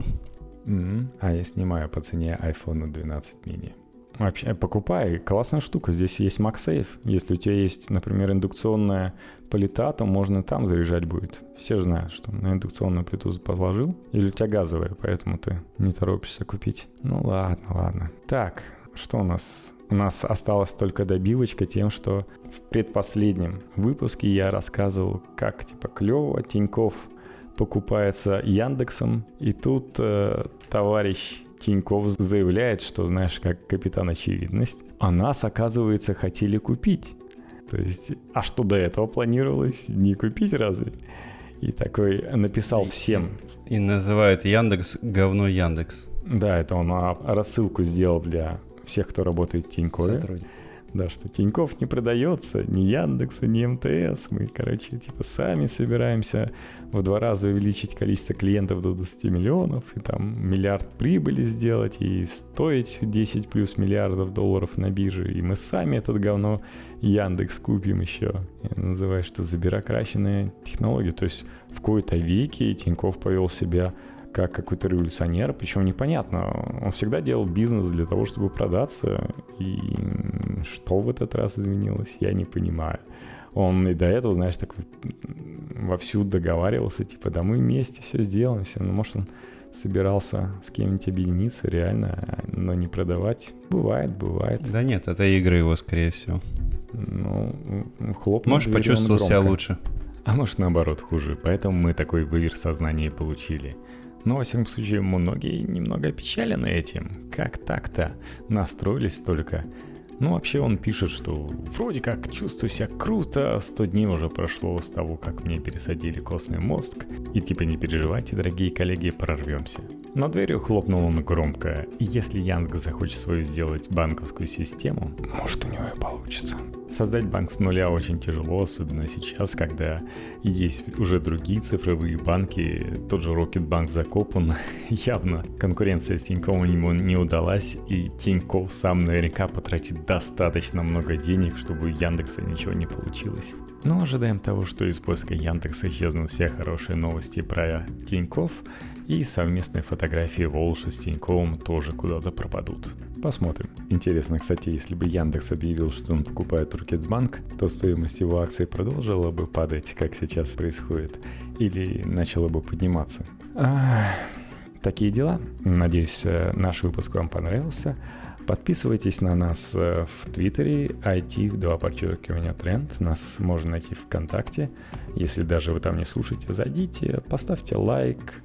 S2: а я снимаю по цене iPhone 12 mini. Вообще, покупай, классная штука. Здесь есть MagSafe. Если у тебя есть, например, индукционная плита, то можно там заряжать будет. Все же знают, что на индукционную плиту положил. Или у тебя газовая, поэтому ты не торопишься купить. Ну ладно, ладно. Так, что у нас? У нас осталась только добивочка тем, что в предпоследнем выпуске я рассказывал, как типа клево Тиньков покупается Яндексом. И тут э, товарищ Тиньков заявляет, что, знаешь, как капитан очевидность, а нас, оказывается, хотели купить. То есть, а что до этого планировалось? Не купить разве? И такой написал всем.
S1: И называют Яндекс говно Яндекс.
S2: Да, это он а, рассылку сделал для всех, кто работает в Тинькове.
S1: Сотрудник.
S2: Да, что Тиньков не продается ни Яндексу, ни МТС. Мы, короче, типа сами собираемся в два раза увеличить количество клиентов до 20 миллионов, и там миллиард прибыли сделать, и стоить 10 плюс миллиардов долларов на бирже. И мы сами этот говно Яндекс купим еще. Я называю, что забюрокращенная технология. То есть в какой-то веке Тиньков повел себя как какой-то революционер, причем непонятно. Он всегда делал бизнес для того, чтобы продаться, и что в этот раз изменилось, я не понимаю. Он и до этого, знаешь, так вовсю договаривался, типа, да мы вместе все сделаем, все. Ну, может, он собирался с кем-нибудь объединиться реально, но не продавать. Бывает, бывает.
S1: Да нет, это игры его, скорее всего.
S2: Ну, хлопнул
S1: Может,
S2: дверью
S1: почувствовал себя лучше.
S2: А может наоборот хуже, поэтому мы такой выверт сознания получили. Но, во всяком случае, многие немного опечалены этим. Как так-то? Настроились только. Ну, вообще он пишет, что вроде как чувствую себя круто, 100 дней уже прошло с того, как мне пересадили костный мозг. И типа не переживайте, дорогие коллеги, прорвемся. Но дверью хлопнул он громко. И если Яндекс захочет свою сделать банковскую систему, может у него и получится. Создать банк с нуля очень тяжело, особенно сейчас, когда есть уже другие цифровые банки. Тот же Рокетбанк закопан. Явно конкуренция с Тиньковым ему не удалась, и Тиньков сам наверняка потратит достаточно много денег, чтобы у Яндекса ничего не получилось. Но ожидаем того, что из поиска Яндекса исчезнут все хорошие новости про Тиньков, и совместные фотографии Волжа с Тиньковым тоже куда-то пропадут. Посмотрим. Интересно, кстати, если бы Яндекс объявил, что он покупает Рокетбанк, то стоимость его акций продолжила бы падать, как сейчас происходит, или начала бы подниматься. Такие дела. Надеюсь, э, наш выпуск вам понравился. Подписывайтесь на нас э, в Твиттере, IT, два подчеркивания, тренд. Нас можно найти ВКонтакте. Если даже вы там не слушаете, зайдите, поставьте лайк,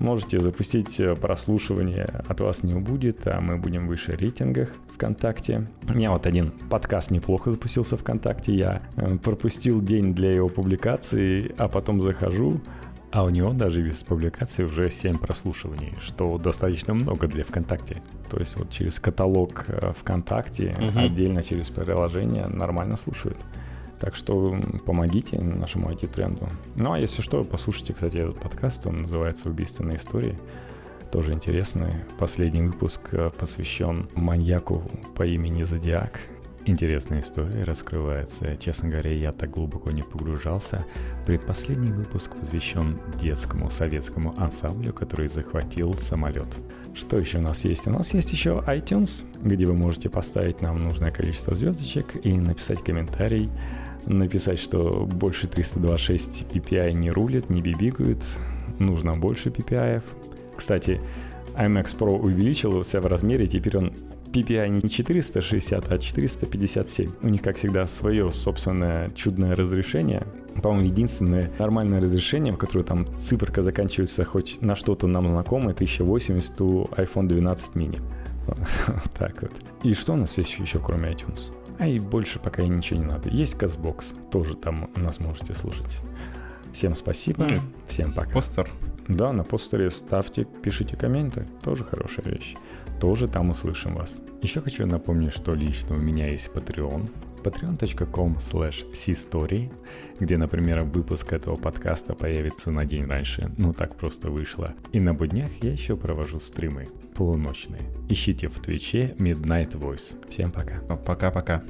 S2: Можете запустить э, прослушивание, от вас не убудет, а мы будем выше в рейтингах ВКонтакте. У меня вот один подкаст неплохо запустился ВКонтакте. Я э, пропустил день для его публикации, а потом захожу, а у него даже без публикации уже 7 прослушиваний, что достаточно много для ВКонтакте. То есть вот через каталог э, ВКонтакте, угу. отдельно через приложение нормально слушают. Так что помогите нашему IT-тренду. Ну а если что, послушайте, кстати, этот подкаст, он называется «Убийственные истории». Тоже интересный. Последний выпуск э, посвящен маньяку по имени Зодиак. Интересная история раскрывается. Честно говоря, я так глубоко не погружался. Предпоследний выпуск посвящен детскому советскому ансамблю, который захватил самолет. Что еще у нас есть? У нас есть еще iTunes, где вы можете поставить нам нужное количество звездочек и написать комментарий написать, что больше 326 PPI не рулит, не бибикают, нужно больше PPI. Кстати, IMAX Pro увеличился в размере, теперь он PPI не 460, а 457. У них, как всегда, свое собственное чудное разрешение. По-моему, единственное нормальное разрешение, в которое там циферка заканчивается хоть на что-то нам знакомое, 1080 у iPhone 12 mini. так вот. И что у нас есть еще, кроме iTunes? А и больше пока ничего не надо. Есть Казбокс, тоже там нас можете слушать. Всем спасибо, mm. всем пока.
S1: Постер.
S2: Да, на постере ставьте, пишите комменты, тоже хорошая вещь. Тоже там услышим вас. Еще хочу напомнить, что лично у меня есть Patreon, patreon.com slash story где, например, выпуск этого подкаста появится на день раньше. Ну, так просто вышло. И на буднях я еще провожу стримы полуночные. Ищите в Твиче Midnight Voice. Всем пока.
S1: Пока-пока.